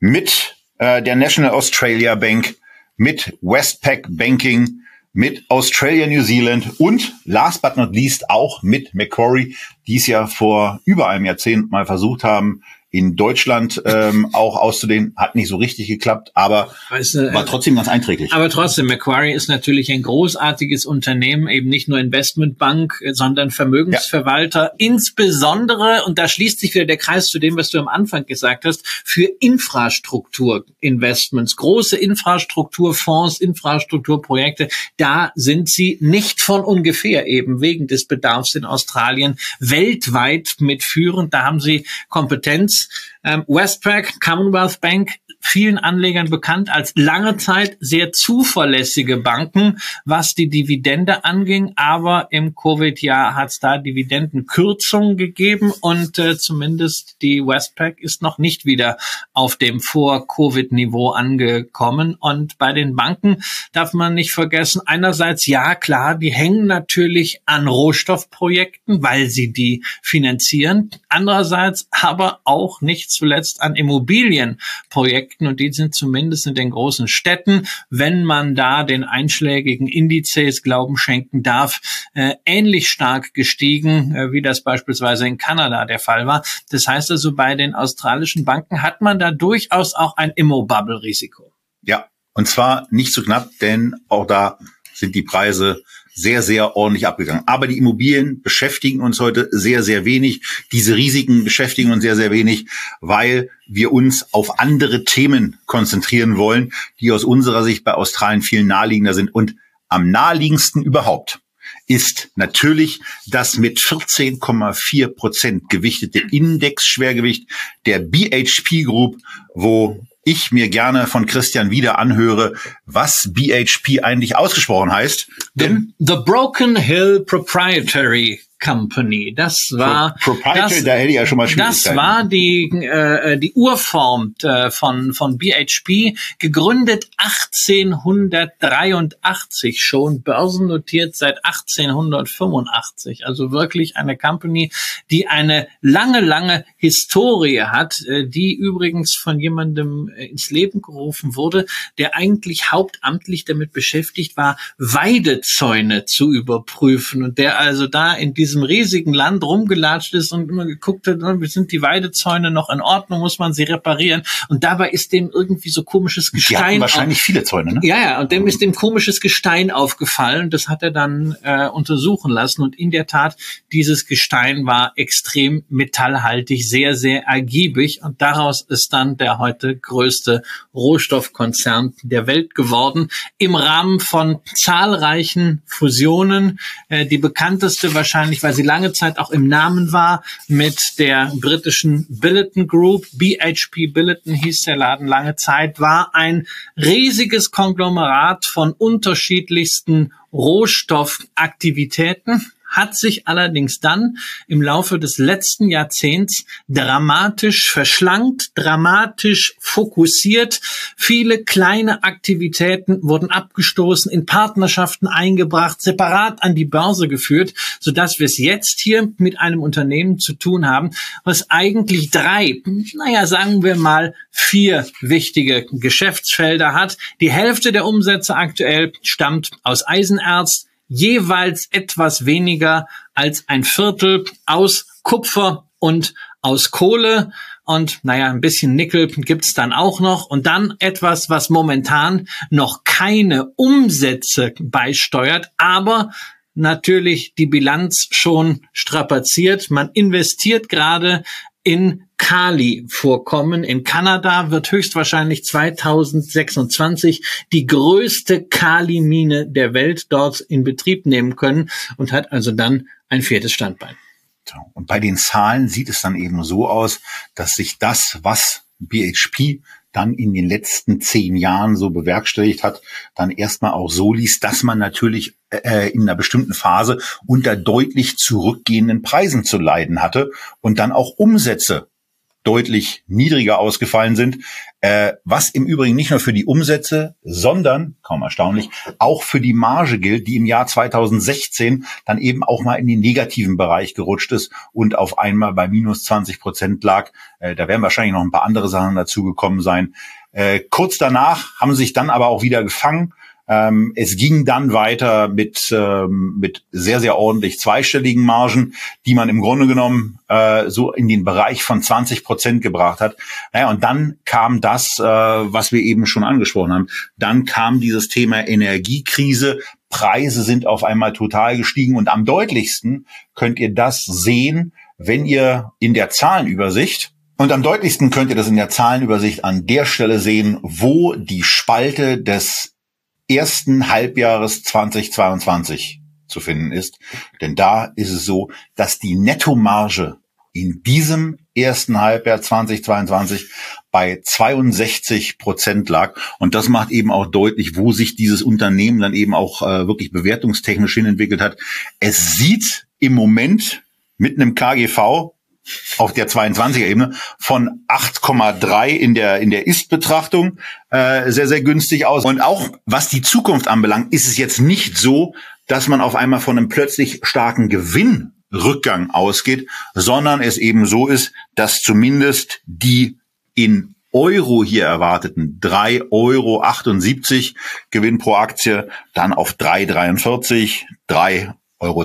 mit äh, der National Australia Bank, mit Westpac Banking, mit Australia New Zealand und last but not least auch mit Macquarie, die es ja vor über einem Jahrzehnt mal versucht haben, in Deutschland ähm, [LAUGHS] auch auszudehnen. Hat nicht so richtig geklappt, aber weißt du, war trotzdem ganz einträglich. Aber trotzdem, Macquarie ist natürlich ein großartiges Unternehmen, eben nicht nur Investmentbank, sondern Vermögensverwalter, ja. insbesondere, und da schließt sich wieder der Kreis zu dem, was du am Anfang gesagt hast, für Infrastrukturinvestments, große Infrastrukturfonds, Infrastrukturprojekte, da sind sie nicht von ungefähr eben wegen des Bedarfs in Australien weltweit mitführend. Da haben sie Kompetenz ähm, Westpac, Commonwealth Bank, vielen Anlegern bekannt als lange Zeit sehr zuverlässige Banken, was die Dividende anging. Aber im Covid-Jahr hat es da Dividendenkürzungen gegeben und äh, zumindest die Westpac ist noch nicht wieder auf dem Vor-Covid-Niveau angekommen. Und bei den Banken darf man nicht vergessen, einerseits, ja klar, die hängen natürlich an Rohstoffprojekten, weil sie die finanzieren. Andererseits aber auch nicht zuletzt an Immobilienprojekten und die sind zumindest in den großen Städten, wenn man da den einschlägigen Indizes Glauben schenken darf, äh, ähnlich stark gestiegen, äh, wie das beispielsweise in Kanada der Fall war. Das heißt also, bei den australischen Banken hat man da durchaus auch ein Immo-Bubble-Risiko. Ja, und zwar nicht so knapp, denn auch da sind die Preise sehr, sehr ordentlich abgegangen. Aber die Immobilien beschäftigen uns heute sehr, sehr wenig. Diese Risiken beschäftigen uns sehr, sehr wenig, weil wir uns auf andere Themen konzentrieren wollen, die aus unserer Sicht bei Australien viel naheliegender sind. Und am naheliegendsten überhaupt ist natürlich das mit 14,4 Prozent gewichtete Indexschwergewicht der BHP Group, wo ich mir gerne von Christian wieder anhöre, was BHP eigentlich ausgesprochen heißt. Denn the, the Broken Hill Proprietary Company. Das war Pro das, da hätte ich ja schon mal Das war die äh, die Urform äh, von von BHP, gegründet 1883 schon, börsennotiert seit 1885. Also wirklich eine Company, die eine lange lange Historie hat, äh, die übrigens von jemandem äh, ins Leben gerufen wurde, der eigentlich hauptamtlich damit beschäftigt war, Weidezäune zu überprüfen und der also da in diesem diesem riesigen Land rumgelatscht ist und immer geguckt hat, sind die Weidezäune noch in Ordnung, muss man sie reparieren. Und dabei ist dem irgendwie so komisches Gestein. Die wahrscheinlich viele Zäune, ne? Ja, ja, und dem ist dem komisches Gestein aufgefallen. Das hat er dann äh, untersuchen lassen. Und in der Tat, dieses Gestein war extrem metallhaltig, sehr, sehr ergiebig. Und daraus ist dann der heute größte Rohstoffkonzern der Welt geworden. Im Rahmen von zahlreichen Fusionen. Äh, die bekannteste wahrscheinlich, weil sie lange Zeit auch im Namen war, mit der britischen Billiton Group. BHP Billiton hieß der Laden lange Zeit, war ein riesiges Konglomerat von unterschiedlichsten Rohstoffaktivitäten hat sich allerdings dann im Laufe des letzten Jahrzehnts dramatisch verschlankt, dramatisch fokussiert. Viele kleine Aktivitäten wurden abgestoßen, in Partnerschaften eingebracht, separat an die Börse geführt, sodass wir es jetzt hier mit einem Unternehmen zu tun haben, was eigentlich drei, naja, sagen wir mal vier wichtige Geschäftsfelder hat. Die Hälfte der Umsätze aktuell stammt aus Eisenerz, jeweils etwas weniger als ein Viertel aus Kupfer und aus Kohle. Und naja, ein bisschen Nickel gibt's dann auch noch. Und dann etwas, was momentan noch keine Umsätze beisteuert, aber natürlich die Bilanz schon strapaziert. Man investiert gerade in Kali-Vorkommen. In Kanada wird höchstwahrscheinlich 2026 die größte Kali-Mine der Welt dort in Betrieb nehmen können und hat also dann ein viertes Standbein. Und bei den Zahlen sieht es dann eben so aus, dass sich das, was BHP dann in den letzten zehn Jahren so bewerkstelligt hat, dann erstmal auch so liest, dass man natürlich äh, in einer bestimmten Phase unter deutlich zurückgehenden Preisen zu leiden hatte und dann auch Umsätze deutlich niedriger ausgefallen sind, äh, was im Übrigen nicht nur für die Umsätze, sondern, kaum erstaunlich, auch für die Marge gilt, die im Jahr 2016 dann eben auch mal in den negativen Bereich gerutscht ist und auf einmal bei minus 20 Prozent lag. Äh, da werden wahrscheinlich noch ein paar andere Sachen dazugekommen sein. Äh, kurz danach haben sie sich dann aber auch wieder gefangen ähm, es ging dann weiter mit, ähm, mit sehr, sehr ordentlich zweistelligen Margen, die man im Grunde genommen äh, so in den Bereich von 20 Prozent gebracht hat. Naja, und dann kam das, äh, was wir eben schon angesprochen haben. Dann kam dieses Thema Energiekrise. Preise sind auf einmal total gestiegen und am deutlichsten könnt ihr das sehen, wenn ihr in der Zahlenübersicht und am deutlichsten könnt ihr das in der Zahlenübersicht an der Stelle sehen, wo die Spalte des ersten Halbjahres 2022 zu finden ist. Denn da ist es so, dass die Nettomarge in diesem ersten Halbjahr 2022 bei 62 Prozent lag. Und das macht eben auch deutlich, wo sich dieses Unternehmen dann eben auch äh, wirklich bewertungstechnisch hin entwickelt hat. Es sieht im Moment mit einem KGV auf der 22er Ebene von 8,3 in der in der Ist-Betrachtung äh, sehr sehr günstig aus. Und auch was die Zukunft anbelangt, ist es jetzt nicht so, dass man auf einmal von einem plötzlich starken Gewinnrückgang ausgeht, sondern es eben so ist, dass zumindest die in Euro hier erwarteten 3,78 Euro Gewinn pro Aktie dann auf 3,43, 3,20 Euro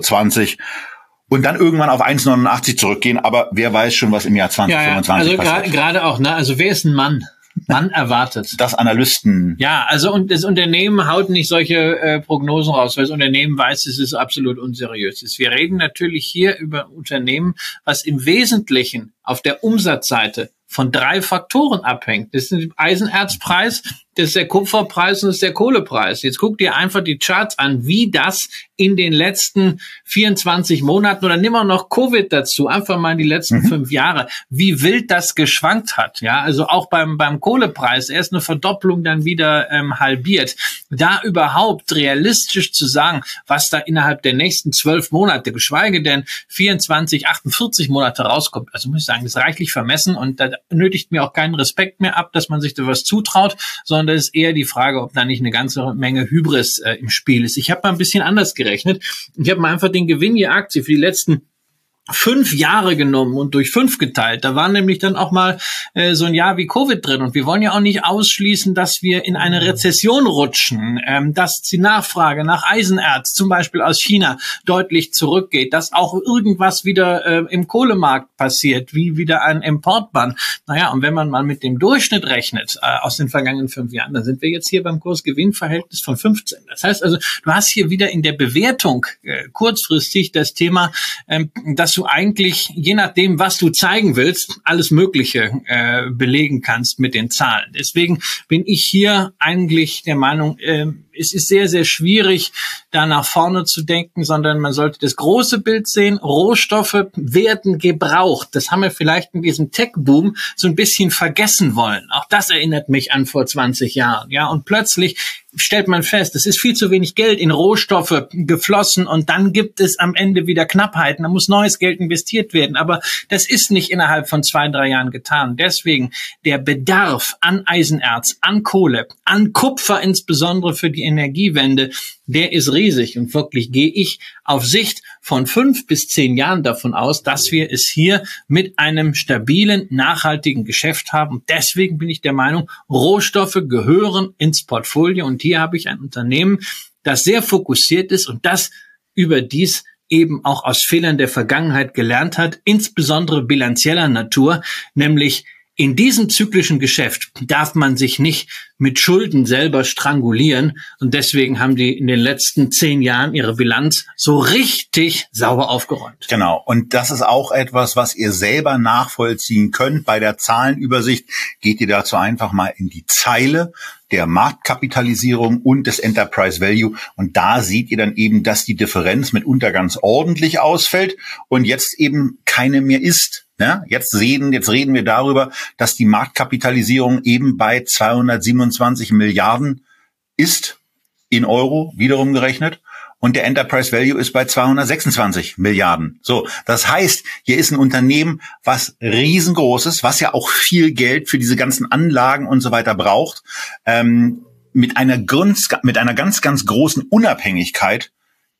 und dann irgendwann auf 1,89 zurückgehen. Aber wer weiß schon, was im Jahr 2025 ja, ja. also. Gerade auch, ne? Also wer ist ein Mann? Man erwartet. Das Analysten. Ja, also und das Unternehmen haut nicht solche äh, Prognosen raus, weil das Unternehmen weiß, es ist absolut unseriös. Wir reden natürlich hier über Unternehmen, was im Wesentlichen auf der Umsatzseite von drei Faktoren abhängt. Das ist der Eisenerzpreis, das ist der Kupferpreis und das ist der Kohlepreis. Jetzt guck dir einfach die Charts an, wie das in den letzten 24 Monaten oder nimm auch noch Covid dazu, einfach mal in die letzten mhm. fünf Jahre, wie wild das geschwankt hat. Ja, also auch beim, beim Kohlepreis, erst eine Verdopplung, dann wieder ähm, halbiert. Da überhaupt realistisch zu sagen, was da innerhalb der nächsten zwölf Monate, geschweige denn 24, 48 Monate rauskommt, also muss ich sagen, das ist reichlich vermessen und da nötigt mir auch keinen Respekt mehr ab, dass man sich da was zutraut, sondern das ist eher die Frage, ob da nicht eine ganze Menge Hybris äh, im Spiel ist. Ich habe mal ein bisschen anders gerechnet. Ich habe mal einfach den Gewinn je Aktie für die letzten fünf Jahre genommen und durch fünf geteilt. Da war nämlich dann auch mal äh, so ein Jahr wie Covid drin. Und wir wollen ja auch nicht ausschließen, dass wir in eine Rezession rutschen, ähm, dass die Nachfrage nach Eisenerz zum Beispiel aus China deutlich zurückgeht, dass auch irgendwas wieder äh, im Kohlemarkt passiert, wie wieder ein Importbann. Naja, und wenn man mal mit dem Durchschnitt rechnet äh, aus den vergangenen fünf Jahren, dann sind wir jetzt hier beim Kursgewinnverhältnis von 15. Das heißt also, du hast hier wieder in der Bewertung äh, kurzfristig das Thema, ähm, dass du eigentlich, je nachdem, was du zeigen willst, alles Mögliche äh, belegen kannst mit den Zahlen. Deswegen bin ich hier eigentlich der Meinung, äh, es ist sehr, sehr schwierig, da nach vorne zu denken, sondern man sollte das große Bild sehen. Rohstoffe werden gebraucht. Das haben wir vielleicht in diesem Tech-Boom so ein bisschen vergessen wollen. Auch das erinnert mich an vor 20 Jahren. Ja, und plötzlich stellt man fest, es ist viel zu wenig Geld in Rohstoffe geflossen und dann gibt es am Ende wieder Knappheiten. Da muss neues Geld investiert werden. Aber das ist nicht innerhalb von zwei, drei Jahren getan. Deswegen der Bedarf an Eisenerz, an Kohle, an Kupfer insbesondere für die die Energiewende, der ist riesig. Und wirklich gehe ich auf Sicht von fünf bis zehn Jahren davon aus, dass wir es hier mit einem stabilen, nachhaltigen Geschäft haben. deswegen bin ich der Meinung, Rohstoffe gehören ins Portfolio. Und hier habe ich ein Unternehmen, das sehr fokussiert ist und das überdies eben auch aus Fehlern der Vergangenheit gelernt hat, insbesondere bilanzieller Natur, nämlich in diesem zyklischen Geschäft darf man sich nicht mit Schulden selber strangulieren. Und deswegen haben die in den letzten zehn Jahren ihre Bilanz so richtig sauber aufgeräumt. Genau. Und das ist auch etwas, was ihr selber nachvollziehen könnt. Bei der Zahlenübersicht geht ihr dazu einfach mal in die Zeile der Marktkapitalisierung und des Enterprise Value. Und da seht ihr dann eben, dass die Differenz mitunter ganz ordentlich ausfällt und jetzt eben keine mehr ist. Ja, jetzt reden, jetzt reden wir darüber, dass die Marktkapitalisierung eben bei 227 Milliarden ist in Euro wiederum gerechnet und der Enterprise Value ist bei 226 Milliarden. So, das heißt, hier ist ein Unternehmen, was riesengroß ist, was ja auch viel Geld für diese ganzen Anlagen und so weiter braucht, ähm, mit einer mit einer ganz, ganz großen Unabhängigkeit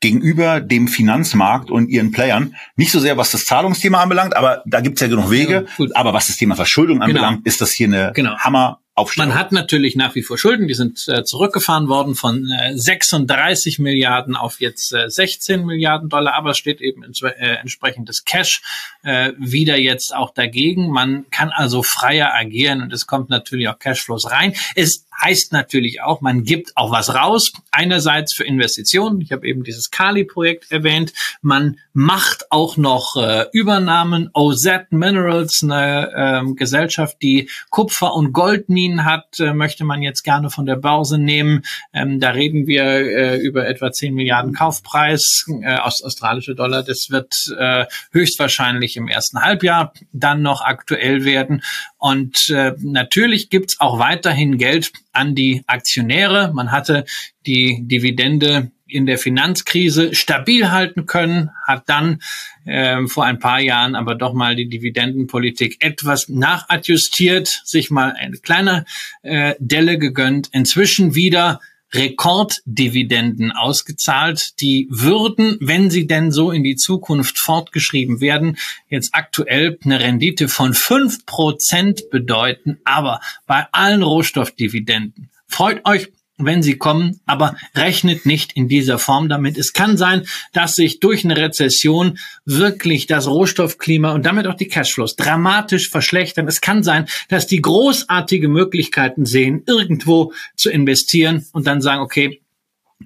gegenüber dem Finanzmarkt und ihren Playern. Nicht so sehr, was das Zahlungsthema anbelangt, aber da gibt's ja genug Wege. Ja, aber was das Thema Verschuldung genau. anbelangt, ist das hier eine genau. Hammer Aufstellung. Man hat natürlich nach wie vor Schulden, die sind äh, zurückgefahren worden von äh, 36 Milliarden auf jetzt äh, 16 Milliarden Dollar, aber steht eben ins, äh, entsprechendes Cash äh, wieder jetzt auch dagegen. Man kann also freier agieren und es kommt natürlich auch Cashflows rein. Es heißt natürlich auch, man gibt auch was raus. Einerseits für Investitionen. Ich habe eben dieses Kali-Projekt erwähnt. Man macht auch noch äh, Übernahmen. OZ Minerals, eine äh, Gesellschaft, die Kupfer und Goldminen hat, äh, möchte man jetzt gerne von der Börse nehmen. Ähm, da reden wir äh, über etwa 10 Milliarden Kaufpreis äh, aus australische Dollar. Das wird äh, höchstwahrscheinlich im ersten Halbjahr dann noch aktuell werden. Und äh, natürlich gibt's auch weiterhin Geld an die Aktionäre. Man hatte die Dividende in der Finanzkrise stabil halten können, hat dann äh, vor ein paar Jahren aber doch mal die Dividendenpolitik etwas nachadjustiert, sich mal eine kleine äh, Delle gegönnt, inzwischen wieder Rekorddividenden ausgezahlt. Die würden, wenn sie denn so in die Zukunft fortgeschrieben werden, jetzt aktuell eine Rendite von fünf Prozent bedeuten. Aber bei allen Rohstoffdividenden freut euch wenn sie kommen, aber rechnet nicht in dieser Form damit. Es kann sein, dass sich durch eine Rezession wirklich das Rohstoffklima und damit auch die Cashflows dramatisch verschlechtern. Es kann sein, dass die großartige Möglichkeiten sehen, irgendwo zu investieren und dann sagen, okay,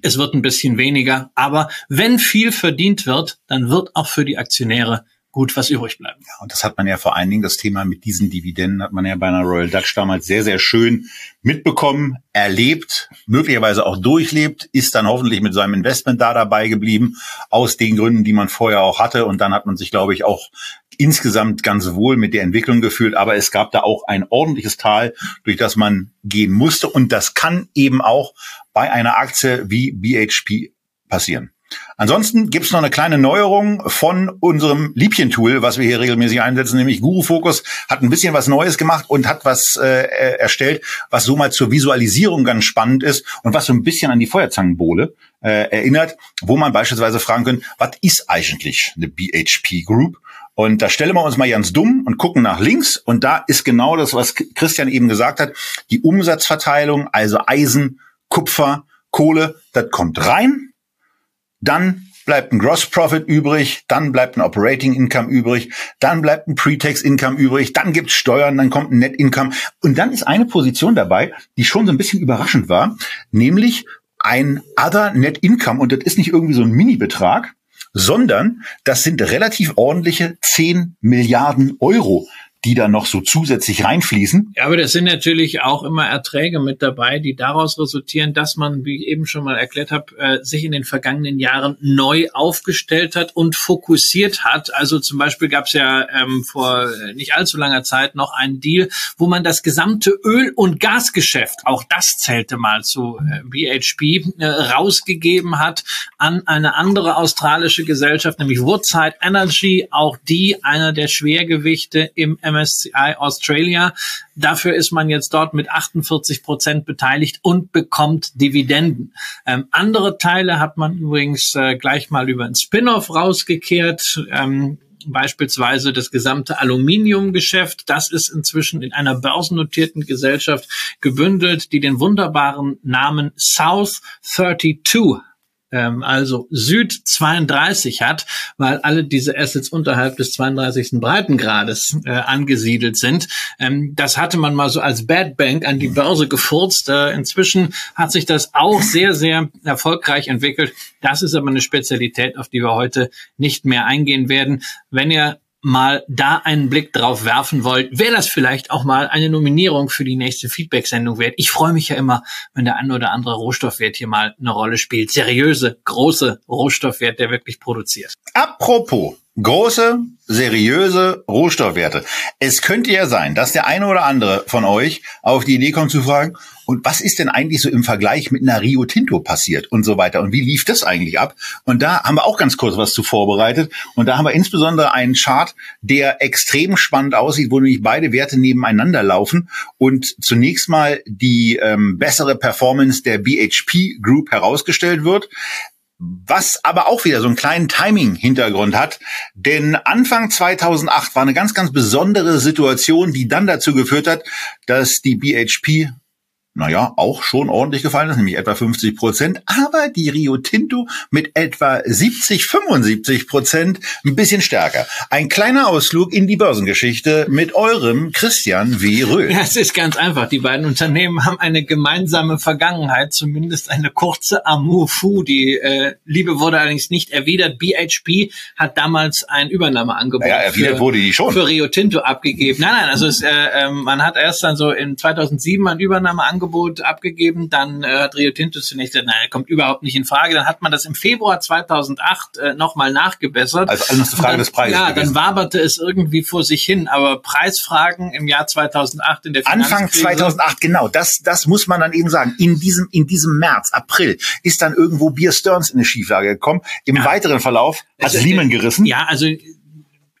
es wird ein bisschen weniger, aber wenn viel verdient wird, dann wird auch für die Aktionäre gut was übrig bleiben. Ja, und das hat man ja vor allen Dingen, das Thema mit diesen Dividenden hat man ja bei einer Royal Dutch damals sehr, sehr schön mitbekommen, erlebt, möglicherweise auch durchlebt, ist dann hoffentlich mit seinem Investment da dabei geblieben, aus den Gründen, die man vorher auch hatte. Und dann hat man sich, glaube ich, auch insgesamt ganz wohl mit der Entwicklung gefühlt. Aber es gab da auch ein ordentliches Tal, durch das man gehen musste. Und das kann eben auch bei einer Aktie wie BHP passieren. Ansonsten gibt's noch eine kleine Neuerung von unserem Liebchen-Tool, was wir hier regelmäßig einsetzen, nämlich Guru Focus hat ein bisschen was Neues gemacht und hat was äh, erstellt, was so mal zur Visualisierung ganz spannend ist und was so ein bisschen an die Feuerzangenbowle äh, erinnert, wo man beispielsweise fragen könnte, was ist eigentlich eine BHP Group? Und da stellen wir uns mal ganz dumm und gucken nach links. Und da ist genau das, was Christian eben gesagt hat. Die Umsatzverteilung, also Eisen, Kupfer, Kohle, das kommt rein. Dann bleibt ein Gross Profit übrig, dann bleibt ein Operating Income übrig, dann bleibt ein Pre-Tax Income übrig, dann gibt's Steuern, dann kommt ein Net Income. Und dann ist eine Position dabei, die schon so ein bisschen überraschend war, nämlich ein Other Net Income. Und das ist nicht irgendwie so ein Mini-Betrag, sondern das sind relativ ordentliche 10 Milliarden Euro, die da noch so zusätzlich reinfließen. Ja, aber das sind natürlich auch immer Erträge mit dabei, die daraus resultieren, dass man, wie ich eben schon mal erklärt habe, äh, sich in den vergangenen Jahren neu aufgestellt hat und fokussiert hat. Also zum Beispiel gab es ja ähm, vor nicht allzu langer Zeit noch einen Deal, wo man das gesamte Öl- und Gasgeschäft, auch das zählte mal zu äh, BHP, äh, rausgegeben hat an eine andere australische Gesellschaft, nämlich Woodside Energy, auch die einer der Schwergewichte im MSCI Australia. Dafür ist man jetzt dort mit 48 Prozent beteiligt und bekommt Dividenden. Ähm, andere Teile hat man übrigens äh, gleich mal über ein Spin-off rausgekehrt. Ähm, beispielsweise das gesamte Aluminiumgeschäft. Das ist inzwischen in einer börsennotierten Gesellschaft gebündelt, die den wunderbaren Namen South 32 ähm, also Süd 32 hat, weil alle diese Assets unterhalb des 32. Breitengrades äh, angesiedelt sind. Ähm, das hatte man mal so als Bad Bank an die Börse gefurzt. Äh, inzwischen hat sich das auch sehr, sehr erfolgreich entwickelt. Das ist aber eine Spezialität, auf die wir heute nicht mehr eingehen werden. Wenn ihr mal da einen Blick drauf werfen wollt, wäre das vielleicht auch mal eine Nominierung für die nächste Feedback-Sendung wert. Ich freue mich ja immer, wenn der ein oder andere Rohstoffwert hier mal eine Rolle spielt. Seriöse, große Rohstoffwert, der wirklich produziert. Apropos große, seriöse Rohstoffwerte. Es könnte ja sein, dass der eine oder andere von euch auf die Idee kommt zu fragen, und was ist denn eigentlich so im Vergleich mit einer Rio Tinto passiert und so weiter? Und wie lief das eigentlich ab? Und da haben wir auch ganz kurz was zu vorbereitet. Und da haben wir insbesondere einen Chart, der extrem spannend aussieht, wo nämlich beide Werte nebeneinander laufen und zunächst mal die ähm, bessere Performance der BHP Group herausgestellt wird was aber auch wieder so einen kleinen Timing-Hintergrund hat. Denn Anfang 2008 war eine ganz, ganz besondere Situation, die dann dazu geführt hat, dass die BHP naja, auch schon ordentlich gefallen ist, nämlich etwa 50 Prozent, aber die Rio Tinto mit etwa 70, 75 Prozent ein bisschen stärker. Ein kleiner Ausflug in die Börsengeschichte mit eurem Christian W. Röhl. Ja, es ist ganz einfach. Die beiden Unternehmen haben eine gemeinsame Vergangenheit, zumindest eine kurze Amour fou. Die äh, Liebe wurde allerdings nicht erwidert. BHP hat damals ein Übernahmeangebot ja, erwidert für, wurde die schon. für Rio Tinto abgegeben. Nein, nein, also es, äh, äh, man hat erst dann so in 2007 ein Übernahmeangebot Angebot abgegeben. Dann äh, hat Rio Tinto zunächst gesagt, nein, kommt überhaupt nicht in Frage. Dann hat man das im Februar 2008 äh, nochmal nachgebessert. Also alles eine Frage dann, des Preises. Ja, gewesen. dann waberte es irgendwie vor sich hin. Aber Preisfragen im Jahr 2008 in der Anfang 2008, genau. Das, das muss man dann eben sagen. In diesem, in diesem März, April ist dann irgendwo Beer Stearns in eine Schieflage gekommen. Im ja. weiteren Verlauf hat also, Lehman gerissen. Ja, also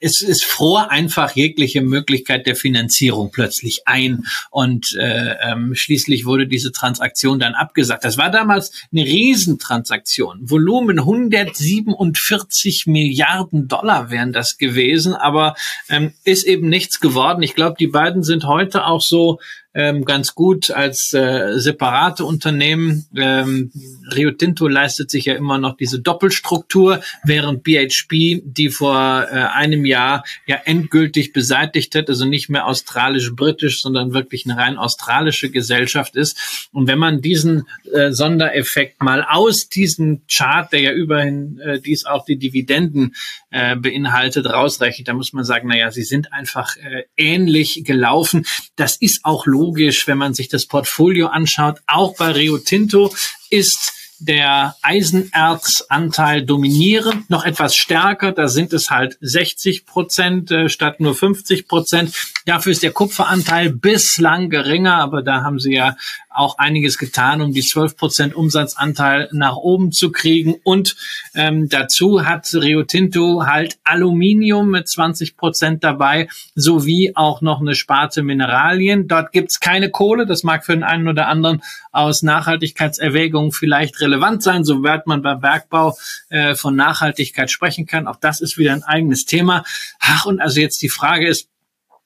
es ist fror einfach jegliche Möglichkeit der Finanzierung plötzlich ein und äh, ähm, schließlich wurde diese Transaktion dann abgesagt. Das war damals eine Riesentransaktion. Volumen 147 Milliarden Dollar wären das gewesen, aber ähm, ist eben nichts geworden. Ich glaube, die beiden sind heute auch so ähm, ganz gut als äh, separate Unternehmen. Ähm, Rio Tinto leistet sich ja immer noch diese Doppelstruktur, während BHP, die vor äh, einem Jahr ja endgültig beseitigt hat, also nicht mehr australisch-britisch, sondern wirklich eine rein australische Gesellschaft ist. Und wenn man diesen äh, Sondereffekt mal aus diesem Chart, der ja überhin äh, dies auch die Dividenden äh, beinhaltet, rausrechnet, dann muss man sagen, naja, sie sind einfach äh, ähnlich gelaufen. Das ist auch logisch, wenn man sich das Portfolio anschaut. Auch bei Rio Tinto ist der Eisenerzanteil dominierend, noch etwas stärker. Da sind es halt 60 Prozent äh, statt nur 50 Prozent. Dafür ist der Kupferanteil bislang geringer, aber da haben sie ja auch einiges getan, um die 12 Prozent Umsatzanteil nach oben zu kriegen. Und ähm, dazu hat Rio Tinto halt Aluminium mit 20 Prozent dabei, sowie auch noch eine Sparte Mineralien. Dort gibt's keine Kohle. Das mag für den einen oder anderen aus Nachhaltigkeitserwägungen vielleicht relevant sein, soweit man beim Bergbau äh, von Nachhaltigkeit sprechen kann. Auch das ist wieder ein eigenes Thema. Ach, und also jetzt die Frage ist,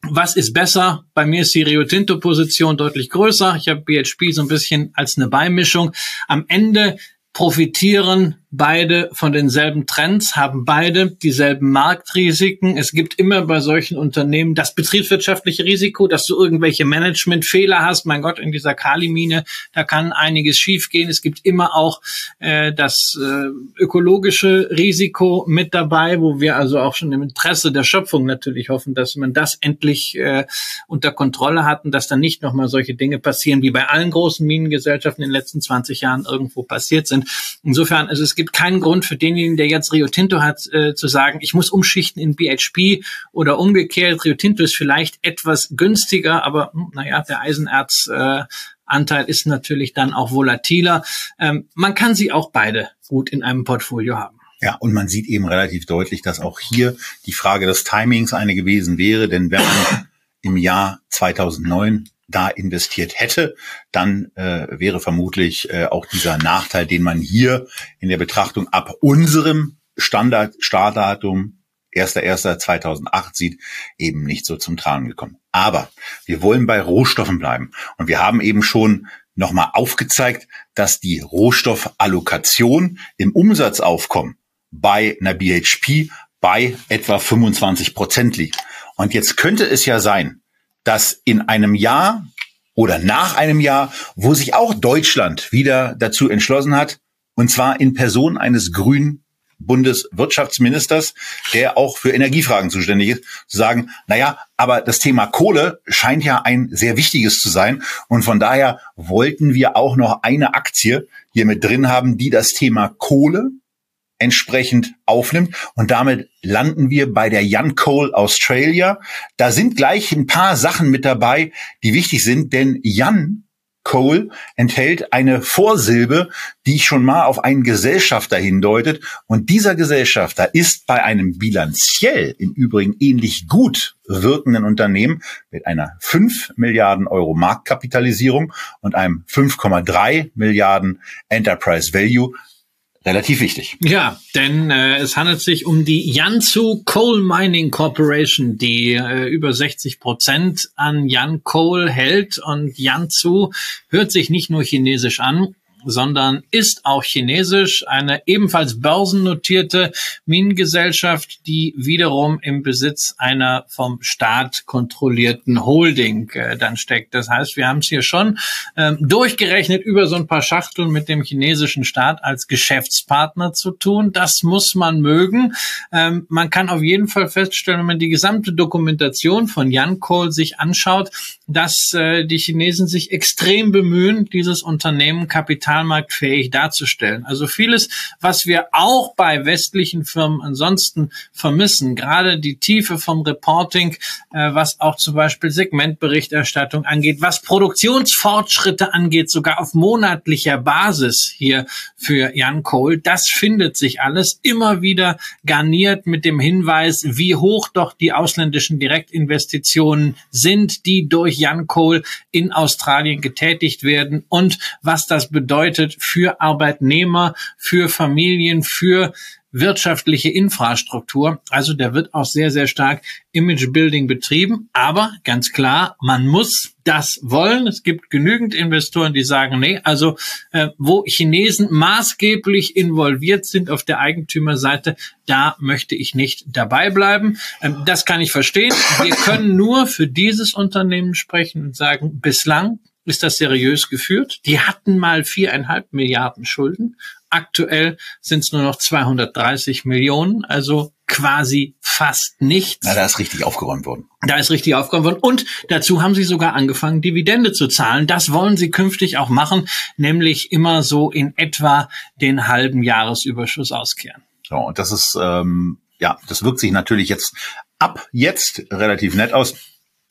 was ist besser? Bei mir ist die Rio Tinto Position deutlich größer. Ich habe BHP so ein bisschen als eine Beimischung. Am Ende profitieren beide von denselben Trends, haben beide dieselben Marktrisiken. Es gibt immer bei solchen Unternehmen das betriebswirtschaftliche Risiko, dass du irgendwelche Managementfehler hast. Mein Gott, in dieser Kalimine, da kann einiges schiefgehen. Es gibt immer auch äh, das äh, ökologische Risiko mit dabei, wo wir also auch schon im Interesse der Schöpfung natürlich hoffen, dass man das endlich äh, unter Kontrolle hat und dass dann nicht nochmal solche Dinge passieren, wie bei allen großen Minengesellschaften in den letzten 20 Jahren irgendwo passiert sind. Insofern, also es gibt keinen Grund für denjenigen, der jetzt Rio Tinto hat, äh, zu sagen, ich muss umschichten in BHP oder umgekehrt. Rio Tinto ist vielleicht etwas günstiger, aber hm, naja, der Eisenerz äh, Anteil ist natürlich dann auch volatiler. Ähm, man kann sie auch beide gut in einem Portfolio haben. Ja, und man sieht eben relativ deutlich, dass auch hier die Frage des Timings eine gewesen wäre, denn wenn man im Jahr 2009 da investiert hätte, dann äh, wäre vermutlich äh, auch dieser Nachteil, den man hier in der Betrachtung ab unserem Standard Startdatum 1.1.2008 sieht, eben nicht so zum Tragen gekommen. Aber wir wollen bei Rohstoffen bleiben. Und wir haben eben schon nochmal aufgezeigt, dass die Rohstoffallokation im Umsatzaufkommen bei einer BHP bei etwa 25 Prozent liegt. Und jetzt könnte es ja sein, dass in einem Jahr oder nach einem Jahr, wo sich auch Deutschland wieder dazu entschlossen hat, und zwar in Person eines grünen Bundeswirtschaftsministers, der auch für Energiefragen zuständig ist, zu sagen, naja, aber das Thema Kohle scheint ja ein sehr wichtiges zu sein. Und von daher wollten wir auch noch eine Aktie hier mit drin haben, die das Thema Kohle entsprechend aufnimmt. Und damit landen wir bei der Jan Cole Australia. Da sind gleich ein paar Sachen mit dabei, die wichtig sind, denn Jan Cole enthält eine Vorsilbe, die schon mal auf einen Gesellschafter hindeutet. Und dieser Gesellschafter ist bei einem bilanziell im Übrigen ähnlich gut wirkenden Unternehmen mit einer 5 Milliarden Euro Marktkapitalisierung und einem 5,3 Milliarden Enterprise Value relativ wichtig. Ja, denn äh, es handelt sich um die Yansu Coal Mining Corporation, die äh, über 60 Prozent an Yan Coal hält. Und Yansu hört sich nicht nur chinesisch an, sondern ist auch chinesisch, eine ebenfalls börsennotierte Minengesellschaft, die wiederum im Besitz einer vom Staat kontrollierten Holding äh, dann steckt. Das heißt, wir haben es hier schon ähm, durchgerechnet über so ein paar Schachteln mit dem chinesischen Staat als Geschäftspartner zu tun. Das muss man mögen. Ähm, man kann auf jeden Fall feststellen, wenn man die gesamte Dokumentation von Yan Kohl sich anschaut, dass äh, die Chinesen sich extrem bemühen, dieses Unternehmen kapital kapitalmarktfähig darzustellen. Also vieles, was wir auch bei westlichen Firmen ansonsten vermissen, gerade die Tiefe vom Reporting, äh, was auch zum Beispiel Segmentberichterstattung angeht, was Produktionsfortschritte angeht, sogar auf monatlicher Basis hier für Jan Kohl, das findet sich alles immer wieder garniert mit dem Hinweis, wie hoch doch die ausländischen Direktinvestitionen sind, die durch Jan Kohl in Australien getätigt werden und was das bedeutet bedeutet für Arbeitnehmer, für Familien, für wirtschaftliche Infrastruktur. Also der wird auch sehr, sehr stark Image-Building betrieben. Aber ganz klar, man muss das wollen. Es gibt genügend Investoren, die sagen, nee, also äh, wo Chinesen maßgeblich involviert sind auf der Eigentümerseite, da möchte ich nicht dabei bleiben. Ähm, das kann ich verstehen. Wir können nur für dieses Unternehmen sprechen und sagen, bislang ist das seriös geführt. Die hatten mal viereinhalb Milliarden Schulden. Aktuell sind es nur noch 230 Millionen, also quasi fast nichts. Na, da ist richtig aufgeräumt worden. Da ist richtig aufgeräumt worden. Und dazu haben sie sogar angefangen, Dividende zu zahlen. Das wollen sie künftig auch machen, nämlich immer so in etwa den halben Jahresüberschuss auskehren. So, und das ist, ähm, ja, das wirkt sich natürlich jetzt ab jetzt relativ nett aus.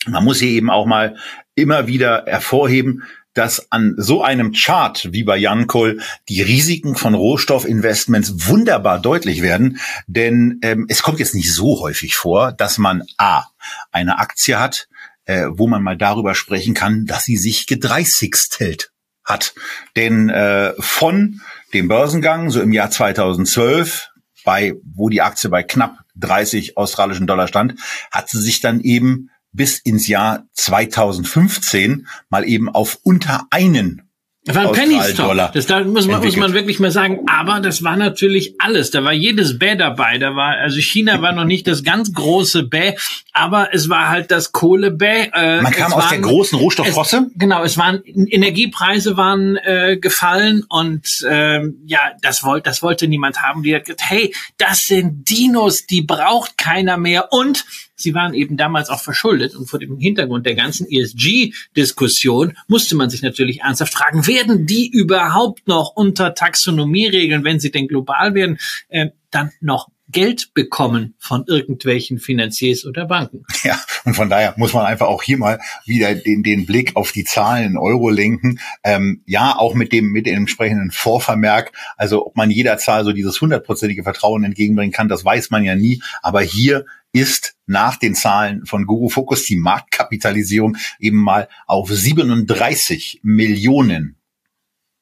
Man muss hier eben auch mal immer wieder hervorheben, dass an so einem Chart wie bei Jankol die Risiken von Rohstoffinvestments wunderbar deutlich werden. Denn ähm, es kommt jetzt nicht so häufig vor, dass man A, eine Aktie hat, äh, wo man mal darüber sprechen kann, dass sie sich gedreißigstelt hat. Denn äh, von dem Börsengang, so im Jahr 2012, bei, wo die Aktie bei knapp 30 australischen Dollar stand, hat sie sich dann eben bis ins Jahr 2015 mal eben auf unter einen das war ein Penny Stock. Das da muss man, muss man wirklich mal sagen. Aber das war natürlich alles. Da war jedes Bä dabei. Da war, also China war noch nicht das ganz große Bä, aber es war halt das Kohlebä. Äh, man kam aus waren, der großen Rohstoffrosse. genau, es waren, Energiepreise waren äh, gefallen und ähm, ja, das wollte, das wollte niemand haben. Die hat gesagt, hey, das sind Dinos, die braucht keiner mehr und sie waren eben damals auch verschuldet und vor dem Hintergrund der ganzen ESG-Diskussion musste man sich natürlich ernsthaft fragen, werden die überhaupt noch unter Taxonomieregeln, wenn sie denn global werden, äh, dann noch Geld bekommen von irgendwelchen Finanziers oder Banken. [LAUGHS] Ja, und von daher muss man einfach auch hier mal wieder den, den Blick auf die Zahlen Euro lenken. Ähm, ja, auch mit dem, mit dem entsprechenden Vorvermerk. Also, ob man jeder Zahl so dieses hundertprozentige Vertrauen entgegenbringen kann, das weiß man ja nie. Aber hier ist nach den Zahlen von Guru Focus die Marktkapitalisierung eben mal auf 37 Millionen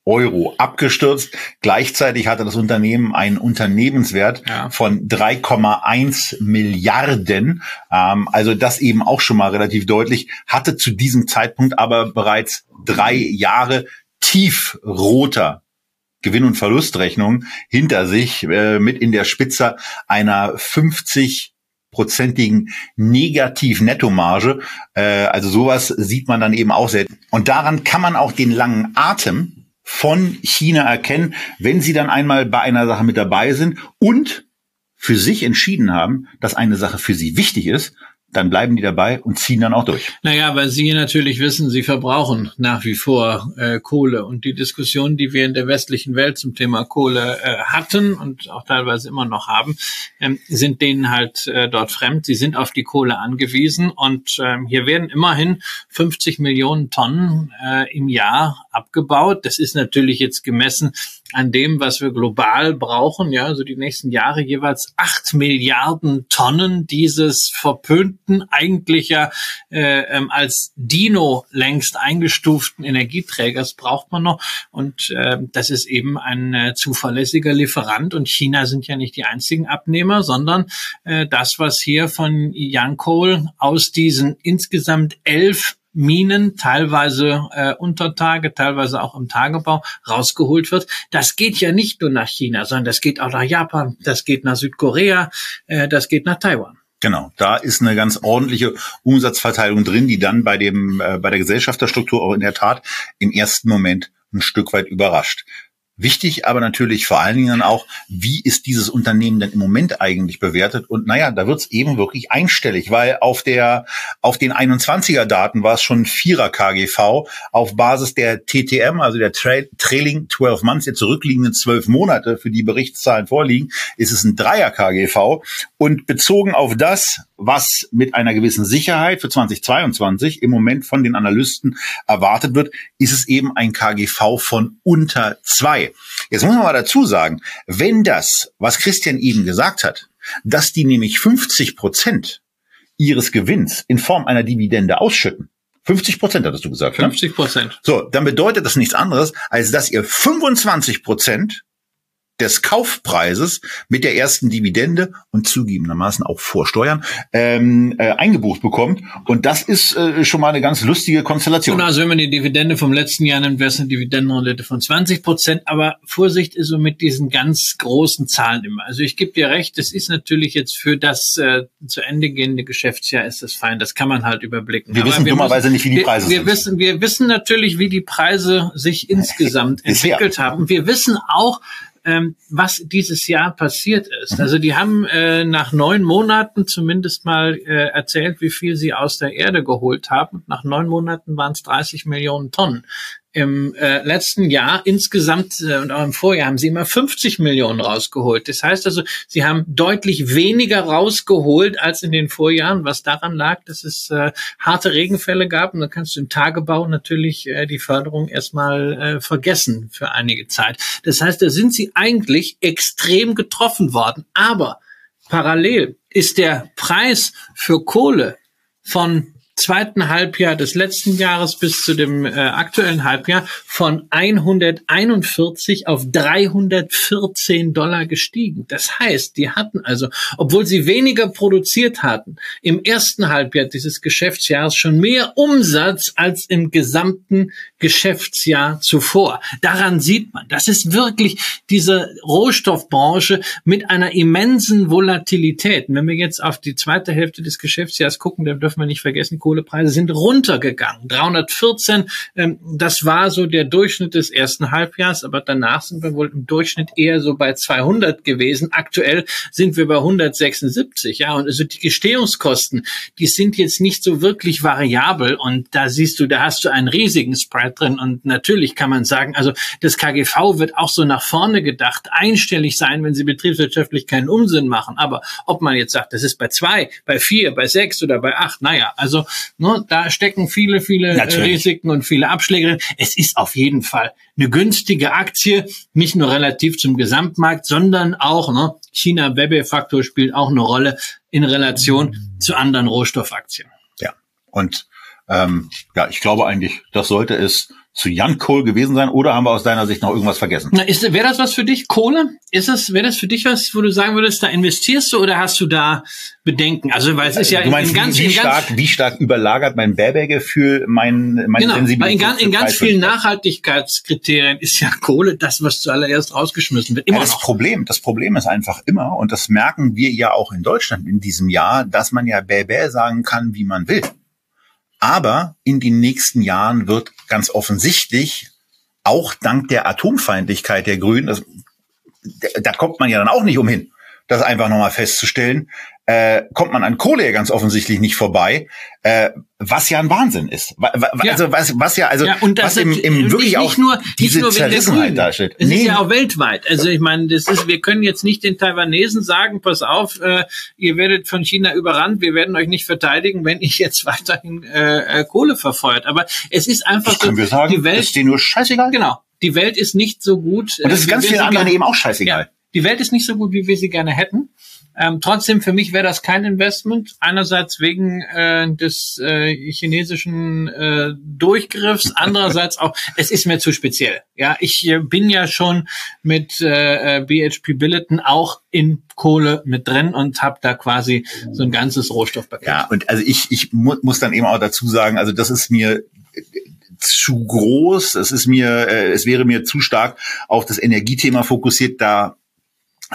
Euro abgestürzt. Gleichzeitig hatte das Unternehmen einen Unternehmenswert ja. von 3,1 Milliarden. Ähm, also das eben auch schon mal relativ deutlich, hatte zu diesem Zeitpunkt aber bereits drei Jahre tiefroter Gewinn- und Verlustrechnung hinter sich äh, mit in der Spitze einer 50 prozentigen Negativ-Nettomarge. Äh, also sowas sieht man dann eben auch selten. Und daran kann man auch den langen Atem von China erkennen, wenn sie dann einmal bei einer Sache mit dabei sind und für sich entschieden haben, dass eine Sache für sie wichtig ist dann bleiben die dabei und ziehen dann auch durch. Naja, weil sie natürlich wissen, sie verbrauchen nach wie vor äh, Kohle. Und die Diskussion, die wir in der westlichen Welt zum Thema Kohle äh, hatten und auch teilweise immer noch haben, ähm, sind denen halt äh, dort fremd. Sie sind auf die Kohle angewiesen. Und ähm, hier werden immerhin 50 Millionen Tonnen äh, im Jahr abgebaut. Das ist natürlich jetzt gemessen an dem, was wir global brauchen, ja, also die nächsten Jahre jeweils acht Milliarden Tonnen dieses verpönten, eigentlich ja äh, ähm, als Dino längst eingestuften Energieträgers braucht man noch. Und äh, das ist eben ein äh, zuverlässiger Lieferant. Und China sind ja nicht die einzigen Abnehmer, sondern äh, das, was hier von Yancoal aus diesen insgesamt elf Minen, teilweise äh, unter Tage, teilweise auch im Tagebau rausgeholt wird. Das geht ja nicht nur nach China, sondern das geht auch nach Japan, das geht nach Südkorea, äh, das geht nach Taiwan. Genau, da ist eine ganz ordentliche Umsatzverteilung drin, die dann bei dem äh, bei der Gesellschafterstruktur auch in der Tat im ersten Moment ein Stück weit überrascht. Wichtig aber natürlich vor allen Dingen auch, wie ist dieses Unternehmen denn im Moment eigentlich bewertet? Und naja, da wird's eben wirklich einstellig, weil auf der auf den 21er Daten war es schon Vierer KGV auf Basis der TTM, also der Tra Trailing 12 Months, der zurückliegenden zwölf Monate, für die Berichtszahlen vorliegen, ist es ein Dreier KGV. Und bezogen auf das, was mit einer gewissen Sicherheit für 2022 im Moment von den Analysten erwartet wird, ist es eben ein KGV von unter zwei. Jetzt muss man mal dazu sagen, wenn das, was Christian eben gesagt hat, dass die nämlich 50 Prozent ihres Gewinns in Form einer Dividende ausschütten, 50 Prozent hattest du gesagt. 50 Prozent. Ne? So, dann bedeutet das nichts anderes, als dass ihr 25 Prozent des Kaufpreises mit der ersten Dividende und zugegebenermaßen auch Vorsteuern ähm, äh, eingebucht bekommt. Und das ist äh, schon mal eine ganz lustige Konstellation. Genau, also wenn man die Dividende vom letzten Jahr nimmt, wäre es eine Dividendenrendite von 20 Prozent. Aber Vorsicht ist so mit diesen ganz großen Zahlen immer. Also ich gebe dir recht, das ist natürlich jetzt für das äh, zu Ende gehende Geschäftsjahr ist das fein. Das kann man halt überblicken. Wir Aber wissen wir dummerweise nicht, wie die Preise wir, wir sind. Wissen, wir wissen natürlich, wie die Preise sich insgesamt entwickelt haben. Wir wissen auch, ähm, was dieses Jahr passiert ist. Mhm. Also die haben äh, nach neun Monaten zumindest mal äh, erzählt, wie viel sie aus der Erde geholt haben. nach neun Monaten waren es 30 Millionen Tonnen. Im äh, letzten Jahr insgesamt äh, und auch im Vorjahr haben sie immer 50 Millionen rausgeholt. Das heißt also, sie haben deutlich weniger rausgeholt als in den Vorjahren, was daran lag, dass es äh, harte Regenfälle gab. Und dann kannst du im Tagebau natürlich äh, die Förderung erstmal äh, vergessen für einige Zeit. Das heißt, da sind sie eigentlich extrem getroffen worden. Aber parallel ist der Preis für Kohle von zweiten Halbjahr des letzten Jahres bis zu dem äh, aktuellen Halbjahr von 141 auf 314 Dollar gestiegen. Das heißt, die hatten also, obwohl sie weniger produziert hatten, im ersten Halbjahr dieses Geschäftsjahres schon mehr Umsatz als im gesamten Geschäftsjahr zuvor. Daran sieht man, das ist wirklich diese Rohstoffbranche mit einer immensen Volatilität. wenn wir jetzt auf die zweite Hälfte des Geschäftsjahres gucken, dann dürfen wir nicht vergessen, Kohlepreise sind runtergegangen. 314, ähm, das war so der Durchschnitt des ersten Halbjahres, aber danach sind wir wohl im Durchschnitt eher so bei 200 gewesen. Aktuell sind wir bei 176, ja, und also die Gestehungskosten, die sind jetzt nicht so wirklich variabel und da siehst du, da hast du einen riesigen Spread drin und natürlich kann man sagen, also das KGV wird auch so nach vorne gedacht, einstellig sein, wenn sie betriebswirtschaftlich keinen Unsinn machen, aber ob man jetzt sagt, das ist bei zwei, bei vier, bei sechs oder bei acht, naja, also Ne, da stecken viele, viele äh, Natürlich. Risiken und viele Abschläge drin. Es ist auf jeden Fall eine günstige Aktie, nicht nur relativ zum Gesamtmarkt, sondern auch, ne, China Webbe-Faktor spielt auch eine Rolle in Relation zu anderen Rohstoffaktien. Ja, und ähm, ja, ich glaube eigentlich, das sollte es zu Jan Kohl gewesen sein oder haben wir aus deiner Sicht noch irgendwas vergessen? Na, ist, wäre das was für dich, Kohle? Ist das, wäre das für dich was, wo du sagen würdest, da investierst du oder hast du da Bedenken? Also, weil es ist ja du meinst, in, ganz, wie, wie stark, wie stark überlagert mein Bärbergefühl mein, mein genau, Sensibilität? In, ganz, in ganz vielen Nachhaltigkeitskriterien ist ja Kohle das, was zuallererst rausgeschmissen wird. Immer ja, das noch. Problem, das Problem ist einfach immer, und das merken wir ja auch in Deutschland in diesem Jahr, dass man ja Bärbär sagen kann, wie man will. Aber in den nächsten Jahren wird ganz offensichtlich auch dank der Atomfeindlichkeit der Grünen, das, da kommt man ja dann auch nicht umhin, das einfach nochmal festzustellen, äh, kommt man an Kohle ja ganz offensichtlich nicht vorbei, äh, was ja ein Wahnsinn ist. Ja. Also was, was ja also ja, und das was im, im wirklich nicht auch nur, diese nur Zerrissenheit darstellt. Es nee. ist ja auch weltweit. Also ich meine, das ist, wir können jetzt nicht den Taiwanesen sagen, pass auf, äh, ihr werdet von China überrannt, wir werden euch nicht verteidigen, wenn ich jetzt weiterhin äh, äh Kohle verfeuert. Aber es ist einfach das so, wir sagen, die Welt ist dir nur scheißegal. Genau. Die Welt ist nicht so gut. Und das ist ganz vielen anderen eben auch scheißegal. Ja, die Welt ist nicht so gut, wie wir sie gerne hätten. Ähm, trotzdem, für mich wäre das kein Investment. Einerseits wegen äh, des äh, chinesischen äh, Durchgriffs, [LAUGHS] andererseits auch, es ist mir zu speziell. Ja, ich äh, bin ja schon mit äh, BHP Billiton auch in Kohle mit drin und habe da quasi so ein ganzes Rohstoffpaket. Ja, und also ich, ich mu muss dann eben auch dazu sagen, also das ist mir zu groß, es ist mir, äh, es wäre mir zu stark auf das Energiethema fokussiert, da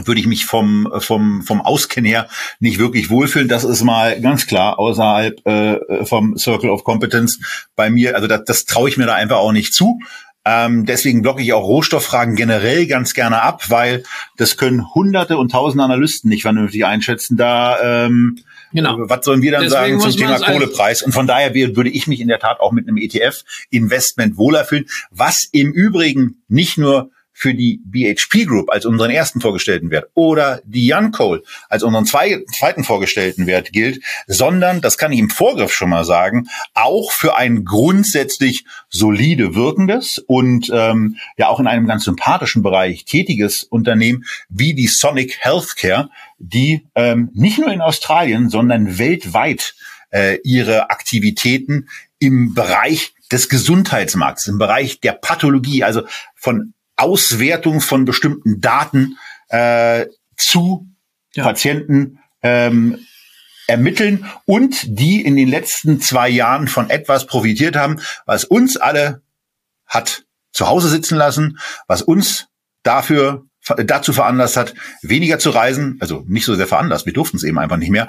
würde ich mich vom vom vom Auskennen her nicht wirklich wohlfühlen. Das ist mal ganz klar außerhalb äh, vom Circle of Competence bei mir. Also das, das traue ich mir da einfach auch nicht zu. Ähm, deswegen blocke ich auch Rohstofffragen generell ganz gerne ab, weil das können Hunderte und Tausende Analysten nicht vernünftig einschätzen. Da ähm, Genau. Was sollen wir dann Deswegen sagen zum Thema Kohlepreis? Und von daher würde ich mich in der Tat auch mit einem ETF-Investment wohler fühlen, was im Übrigen nicht nur für die BHP Group als unseren ersten vorgestellten Wert oder die Yancoal als unseren zweiten vorgestellten Wert gilt, sondern, das kann ich im Vorgriff schon mal sagen, auch für ein grundsätzlich solide wirkendes und ähm, ja auch in einem ganz sympathischen Bereich tätiges Unternehmen wie die Sonic Healthcare, die ähm, nicht nur in Australien, sondern weltweit äh, ihre Aktivitäten im Bereich des Gesundheitsmarkts, im Bereich der Pathologie, also von Auswertung von bestimmten Daten äh, zu ja. Patienten ähm, ermitteln und die in den letzten zwei Jahren von etwas profitiert haben, was uns alle hat zu Hause sitzen lassen, was uns dafür dazu veranlasst hat, weniger zu reisen, also nicht so sehr veranlasst, wir durften es eben einfach nicht mehr.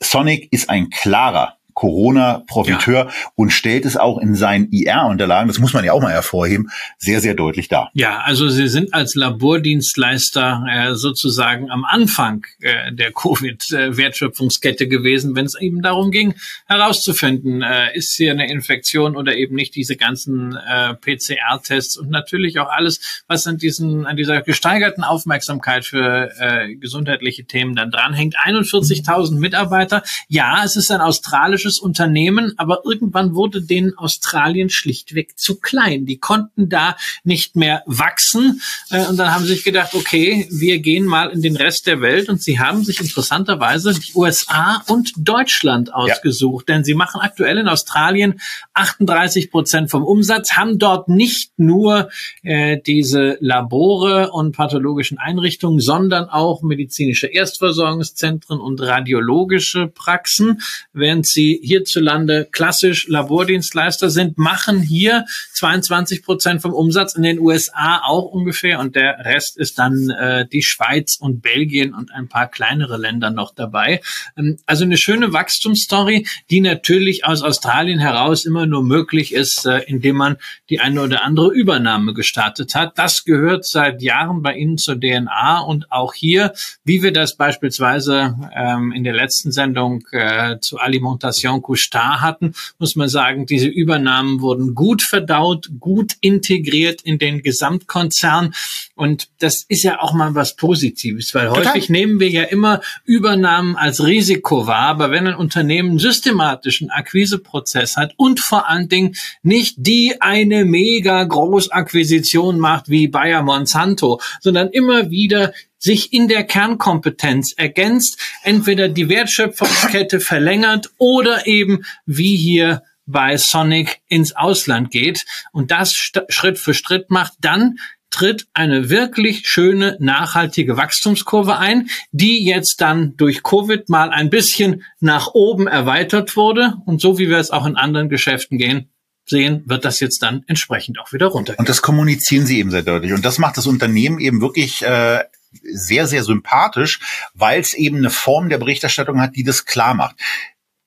Sonic ist ein klarer Corona-Profiteur ja. und stellt es auch in seinen IR-Unterlagen, das muss man ja auch mal hervorheben, sehr, sehr deutlich dar. Ja, also Sie sind als Labordienstleister äh, sozusagen am Anfang äh, der Covid-Wertschöpfungskette gewesen, wenn es eben darum ging, herauszufinden, äh, ist hier eine Infektion oder eben nicht diese ganzen äh, PCR-Tests und natürlich auch alles, was an diesen, an dieser gesteigerten Aufmerksamkeit für äh, gesundheitliche Themen dann dranhängt. 41.000 Mitarbeiter. Ja, es ist ein australisches Unternehmen, aber irgendwann wurde denen Australien schlichtweg zu klein. Die konnten da nicht mehr wachsen äh, und dann haben sie sich gedacht, okay, wir gehen mal in den Rest der Welt und sie haben sich interessanterweise die USA und Deutschland ausgesucht, ja. denn sie machen aktuell in Australien 38 Prozent vom Umsatz, haben dort nicht nur äh, diese Labore und pathologischen Einrichtungen, sondern auch medizinische Erstversorgungszentren und radiologische Praxen, während sie hierzulande klassisch Labordienstleister sind, machen hier 22 Prozent vom Umsatz in den USA auch ungefähr und der Rest ist dann äh, die Schweiz und Belgien und ein paar kleinere Länder noch dabei. Ähm, also eine schöne Wachstumsstory, die natürlich aus Australien heraus immer nur möglich ist, äh, indem man die eine oder andere Übernahme gestartet hat. Das gehört seit Jahren bei Ihnen zur DNA und auch hier, wie wir das beispielsweise ähm, in der letzten Sendung äh, zu Alimentation Couchard hatten, muss man sagen, diese Übernahmen wurden gut verdaut, gut integriert in den Gesamtkonzern. Und das ist ja auch mal was Positives, weil Total. häufig nehmen wir ja immer Übernahmen als Risiko wahr. Aber wenn ein Unternehmen systematischen Akquiseprozess hat und vor allen Dingen nicht die eine mega Großakquisition macht wie Bayer Monsanto, sondern immer wieder sich in der Kernkompetenz ergänzt, entweder die Wertschöpfungskette verlängert oder eben wie hier bei Sonic ins Ausland geht und das Schritt für Schritt macht, dann tritt eine wirklich schöne, nachhaltige Wachstumskurve ein, die jetzt dann durch Covid mal ein bisschen nach oben erweitert wurde. Und so wie wir es auch in anderen Geschäften gehen, sehen, wird das jetzt dann entsprechend auch wieder runtergehen. Und das kommunizieren sie eben sehr deutlich. Und das macht das Unternehmen eben wirklich äh, sehr, sehr sympathisch, weil es eben eine Form der Berichterstattung hat, die das klar macht.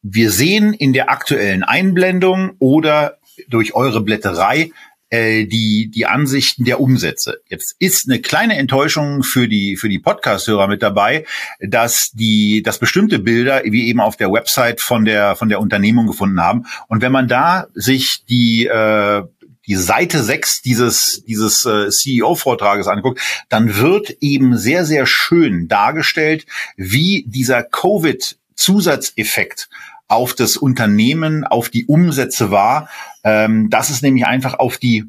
Wir sehen in der aktuellen Einblendung oder durch eure Blätterei äh, die die Ansichten der Umsätze. Jetzt ist eine kleine Enttäuschung für die für die Podcast-Hörer mit dabei, dass die dass bestimmte Bilder wie eben auf der Website von der von der Unternehmung gefunden haben. Und wenn man da sich die äh, die Seite 6 dieses, dieses äh, CEO-Vortrages anguckt, dann wird eben sehr, sehr schön dargestellt, wie dieser Covid-Zusatzeffekt auf das Unternehmen, auf die Umsätze war. Ähm, das ist nämlich einfach auf die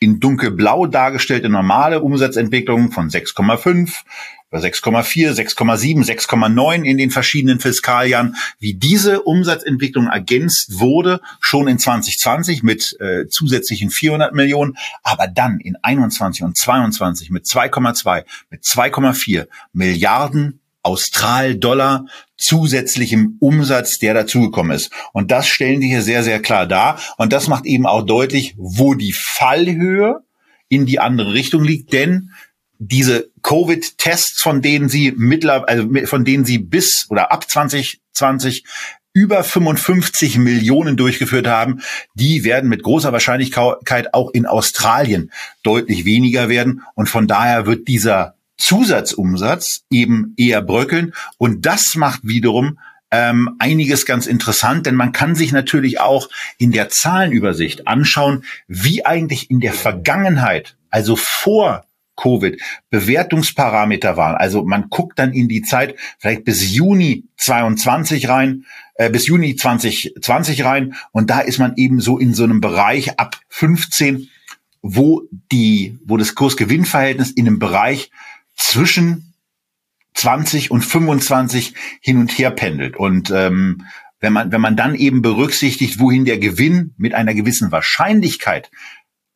in dunkelblau dargestellte normale Umsatzentwicklung von 6,5 oder 6,4, 6,7, 6,9 in den verschiedenen Fiskaljahren, wie diese Umsatzentwicklung ergänzt wurde, schon in 2020 mit äh, zusätzlichen 400 Millionen, aber dann in 21 und 22 mit 2,2, mit 2,4 Milliarden Austral-Dollar zusätzlichem Umsatz, der dazugekommen ist. Und das stellen die hier sehr, sehr klar dar. Und das macht eben auch deutlich, wo die Fallhöhe in die andere Richtung liegt. Denn diese Covid-Tests, von denen sie mittlerweile, also von denen sie bis oder ab 2020 über 55 Millionen durchgeführt haben, die werden mit großer Wahrscheinlichkeit auch in Australien deutlich weniger werden. Und von daher wird dieser Zusatzumsatz eben eher bröckeln. Und das macht wiederum ähm, einiges ganz interessant, denn man kann sich natürlich auch in der Zahlenübersicht anschauen, wie eigentlich in der Vergangenheit, also vor Covid, Bewertungsparameter waren. Also man guckt dann in die Zeit vielleicht bis Juni 22 rein, äh, bis Juni 2020 rein und da ist man eben so in so einem Bereich ab 15, wo die, wo das Kursgewinnverhältnis in einem Bereich zwischen 20 und 25 hin und her pendelt. Und ähm, wenn man, wenn man dann eben berücksichtigt, wohin der Gewinn mit einer gewissen Wahrscheinlichkeit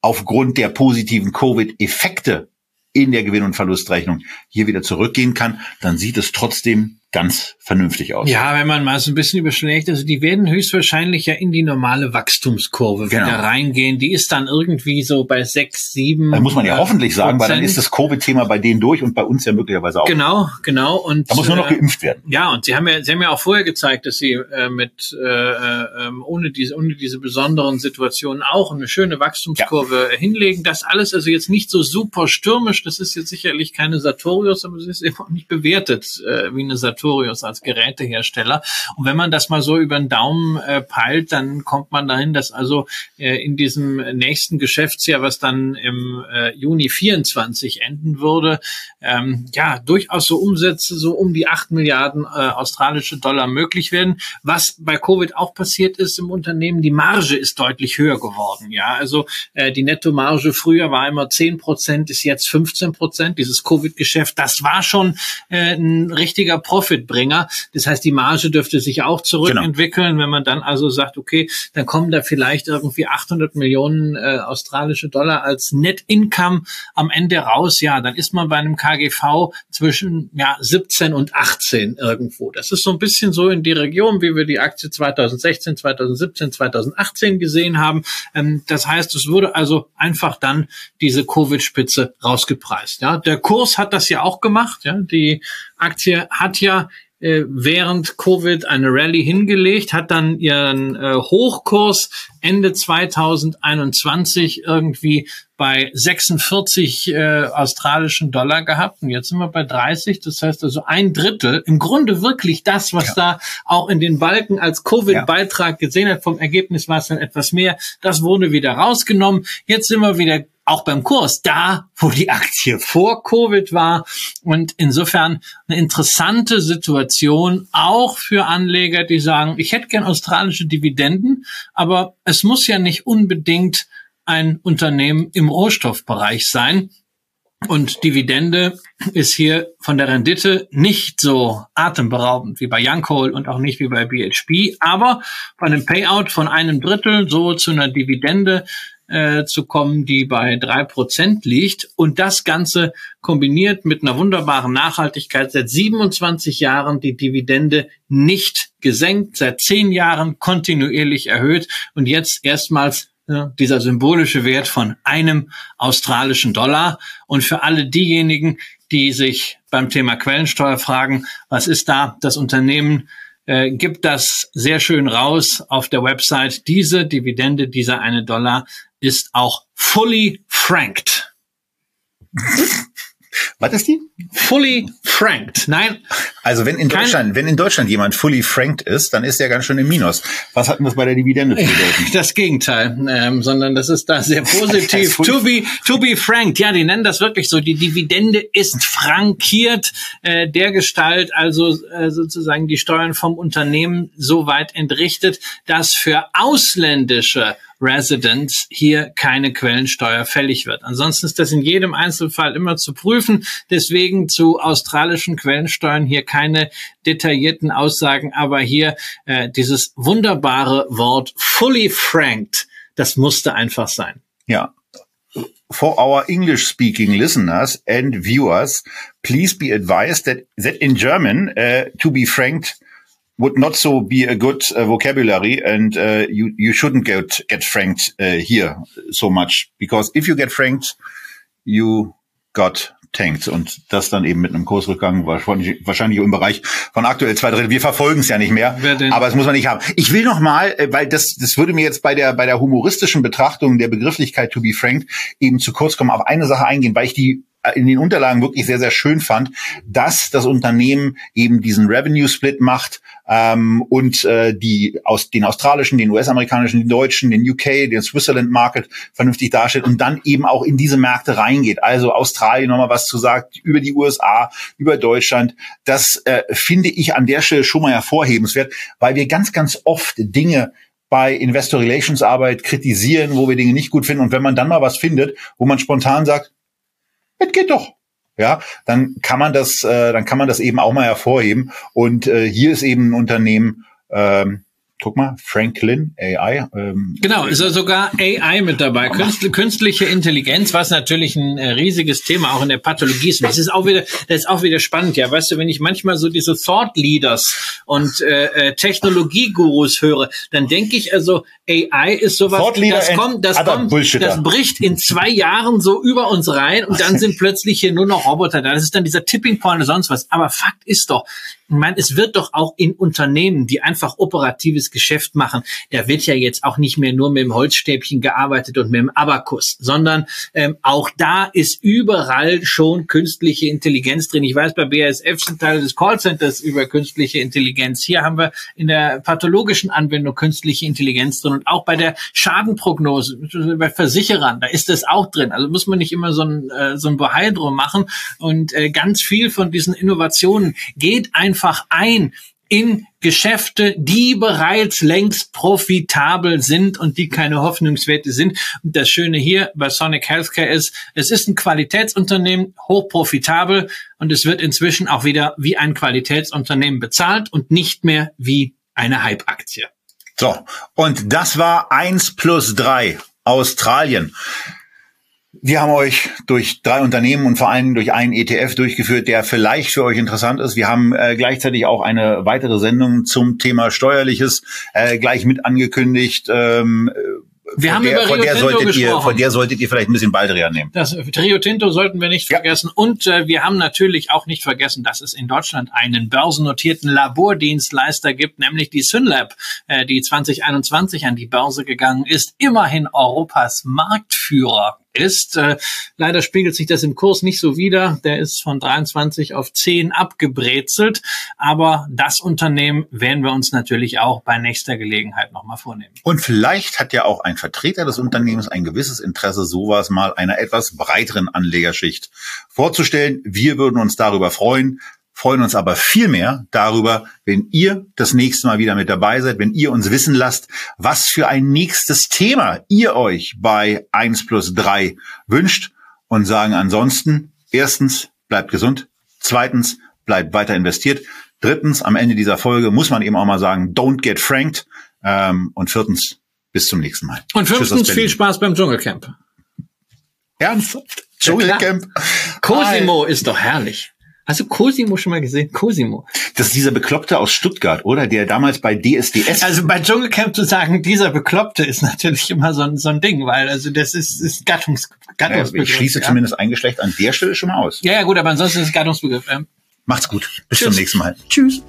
aufgrund der positiven Covid-Effekte in der Gewinn- und Verlustrechnung hier wieder zurückgehen kann, dann sieht es trotzdem ganz vernünftig aus. Ja, wenn man mal so ein bisschen überschlägt, also die werden höchstwahrscheinlich ja in die normale Wachstumskurve genau. wieder reingehen. Die ist dann irgendwie so bei sechs, sieben. Da muss man ja hoffentlich sagen, Prozent. weil dann ist das Covid-Thema bei denen durch und bei uns ja möglicherweise auch. Genau, genau. Und da muss nur noch äh, geimpft werden. Ja, und sie haben ja, sie haben ja auch vorher gezeigt, dass sie äh, mit äh, äh, ohne diese ohne diese besonderen Situationen auch eine schöne Wachstumskurve ja. hinlegen. Das alles also jetzt nicht so super stürmisch. Das ist jetzt sicherlich keine Sartorius, aber es ist eben auch nicht bewertet äh, wie eine Sartorius Sartorius als Gerätehersteller. Und wenn man das mal so über den Daumen äh, peilt, dann kommt man dahin, dass also äh, in diesem nächsten Geschäftsjahr, was dann im äh, Juni 24 enden würde, ähm, ja, durchaus so Umsätze so um die acht Milliarden äh, australische Dollar möglich werden. Was bei Covid auch passiert ist im Unternehmen, die Marge ist deutlich höher geworden. Ja, also äh, die Nettomarge früher war immer zehn Prozent, ist jetzt 15 Prozent. Dieses Covid-Geschäft, das war schon äh, ein richtiger Profit Profitbringer. Das heißt, die Marge dürfte sich auch zurückentwickeln, genau. wenn man dann also sagt, okay, dann kommen da vielleicht irgendwie 800 Millionen äh, australische Dollar als Net Income am Ende raus. Ja, dann ist man bei einem KGV zwischen ja 17 und 18 irgendwo. Das ist so ein bisschen so in die Region, wie wir die Aktie 2016, 2017, 2018 gesehen haben. Ähm, das heißt, es wurde also einfach dann diese Covid-Spitze rausgepreist. Ja, der Kurs hat das ja auch gemacht. Ja, die Aktie hat ja äh, während Covid eine Rallye hingelegt, hat dann ihren äh, Hochkurs Ende 2021 irgendwie bei 46 äh, australischen Dollar gehabt und jetzt sind wir bei 30. Das heißt also ein Drittel, im Grunde wirklich das, was ja. da auch in den Balken als Covid-Beitrag gesehen hat. Vom Ergebnis war es dann etwas mehr. Das wurde wieder rausgenommen. Jetzt sind wir wieder auch beim Kurs da, wo die Aktie vor Covid war. Und insofern eine interessante Situation auch für Anleger, die sagen, ich hätte gern australische Dividenden, aber es muss ja nicht unbedingt ein Unternehmen im Rohstoffbereich sein. Und Dividende ist hier von der Rendite nicht so atemberaubend wie bei Youngcoal und auch nicht wie bei BHP, aber bei einem Payout von einem Drittel so zu einer Dividende äh, zu kommen, die bei drei Prozent liegt. Und das Ganze kombiniert mit einer wunderbaren Nachhaltigkeit. Seit 27 Jahren die Dividende nicht gesenkt, seit zehn Jahren kontinuierlich erhöht und jetzt erstmals dieser symbolische Wert von einem australischen Dollar. Und für alle diejenigen, die sich beim Thema Quellensteuer fragen, was ist da das Unternehmen äh, gibt das sehr schön raus auf der Website. Diese Dividende, dieser eine Dollar ist auch fully franked. Was ist die? Fully franked. Nein. Also wenn in Deutschland, wenn in Deutschland jemand fully franked ist, dann ist er ganz schön im Minus. Was hatten wir bei der Dividende zu bedeuten? [LAUGHS] Das Gegenteil, ähm, sondern das ist da sehr [LAUGHS] positiv. to be, to be franked. Ja, die nennen das wirklich so. Die Dividende ist frankiert, äh, der Gestalt, also äh, sozusagen die Steuern vom Unternehmen so weit entrichtet, dass für ausländische Residents hier keine Quellensteuer fällig wird. Ansonsten ist das in jedem Einzelfall immer zu prüfen. Deswegen zu australischen Quellensteuern hier keine detaillierten Aussagen, aber hier äh, dieses wunderbare Wort fully franked, das musste einfach sein. Ja, for our English speaking listeners and viewers, please be advised that, that in German, uh, to be franked would not so be a good uh, vocabulary and uh, you you shouldn't get get franked uh, here so much because if you get franked you got tanked und das dann eben mit einem Kursrückgang wahrscheinlich, wahrscheinlich im Bereich von aktuell zwei Drittel. Wir verfolgen es ja nicht mehr, aber es muss man nicht haben. Ich will noch mal, äh, weil das das würde mir jetzt bei der bei der humoristischen Betrachtung der Begrifflichkeit to be franked eben zu kurz kommen, auf eine Sache eingehen, weil ich die in den Unterlagen wirklich sehr, sehr schön fand, dass das Unternehmen eben diesen Revenue-Split macht ähm, und äh, die aus den australischen, den US-amerikanischen, den deutschen, den UK, den Switzerland-Market vernünftig darstellt und dann eben auch in diese Märkte reingeht. Also Australien nochmal was zu sagt, über die USA, über Deutschland. Das äh, finde ich an der Stelle schon mal hervorhebenswert, weil wir ganz, ganz oft Dinge bei Investor Relations Arbeit kritisieren, wo wir Dinge nicht gut finden. Und wenn man dann mal was findet, wo man spontan sagt, es geht doch. Ja, dann kann man das, äh, dann kann man das eben auch mal hervorheben. Und äh, hier ist eben ein Unternehmen, ähm, guck mal, Franklin AI. Ähm, genau, ist ja sogar AI mit dabei. Künstl künstliche Intelligenz, was natürlich ein äh, riesiges Thema auch in der Pathologie ist. Das ist auch wieder, das ist auch wieder spannend. Ja, weißt du, wenn ich manchmal so diese Thought Leaders und äh, äh, Technologiegurus höre, dann denke ich also, AI ist sowas, das kommt, das kommt, das bricht in zwei Jahren so über uns rein und dann sind plötzlich hier nur noch Roboter da. Das ist dann dieser Tipping Point oder sonst was. Aber Fakt ist doch, ich meine, es wird doch auch in Unternehmen, die einfach operatives Geschäft machen, da wird ja jetzt auch nicht mehr nur mit dem Holzstäbchen gearbeitet und mit dem Abakus, sondern ähm, auch da ist überall schon künstliche Intelligenz drin. Ich weiß, bei BASF sind Teile des Callcenters über künstliche Intelligenz. Hier haben wir in der pathologischen Anwendung künstliche Intelligenz drin und auch bei der Schadenprognose bei Versicherern, da ist das auch drin. Also muss man nicht immer so ein, äh, so ein Bohai machen und äh, ganz viel von diesen Innovationen geht einfach ein in Geschäfte, die bereits längst profitabel sind und die keine Hoffnungswerte sind. Und das Schöne hier bei Sonic Healthcare ist, es ist ein Qualitätsunternehmen, hochprofitabel und es wird inzwischen auch wieder wie ein Qualitätsunternehmen bezahlt und nicht mehr wie eine Hype-Aktie. So, und das war eins plus drei Australien. Wir haben euch durch drei Unternehmen und vor allem durch einen ETF durchgeführt, der vielleicht für euch interessant ist. Wir haben äh, gleichzeitig auch eine weitere Sendung zum Thema Steuerliches äh, gleich mit angekündigt. Ähm, wir haben der, über Rio Tinto gesprochen. Ihr, von der solltet ihr vielleicht ein bisschen Baldrian nehmen. Das Rio Tinto sollten wir nicht ja. vergessen. Und äh, wir haben natürlich auch nicht vergessen, dass es in Deutschland einen börsennotierten Labordienstleister gibt, nämlich die Synlab, äh, die 2021 an die Börse gegangen ist. Immerhin Europas Marktführer ist. Äh, leider spiegelt sich das im Kurs nicht so wider. Der ist von 23 auf 10 abgebrezelt. Aber das Unternehmen werden wir uns natürlich auch bei nächster Gelegenheit nochmal vornehmen. Und vielleicht hat ja auch ein Vertreter des Unternehmens ein gewisses Interesse, sowas mal einer etwas breiteren Anlegerschicht vorzustellen. Wir würden uns darüber freuen freuen uns aber viel mehr darüber, wenn ihr das nächste Mal wieder mit dabei seid, wenn ihr uns wissen lasst, was für ein nächstes Thema ihr euch bei 1 plus 3 wünscht und sagen ansonsten, erstens, bleibt gesund, zweitens, bleibt weiter investiert, drittens, am Ende dieser Folge muss man eben auch mal sagen, don't get franked ähm, und viertens, bis zum nächsten Mal. Und fünftens, viel Spaß beim Dschungelcamp. Ernsthaft? Dschungelcamp? Cosimo ist doch herrlich. Hast du Cosimo schon mal gesehen? Cosimo. Das ist dieser Bekloppte aus Stuttgart, oder? Der damals bei DSDS. Also bei Dschungelcamp zu sagen, dieser Bekloppte ist natürlich immer so ein, so ein Ding, weil also das ist, ist Gattungs, Gattungsbegriff. Ja, ich schließe ja. zumindest ein Geschlecht an der Stelle schon mal aus. Ja, ja, gut, aber ansonsten ist es Gattungsbegriff. Macht's gut. Bis Tschüss. zum nächsten Mal. Tschüss.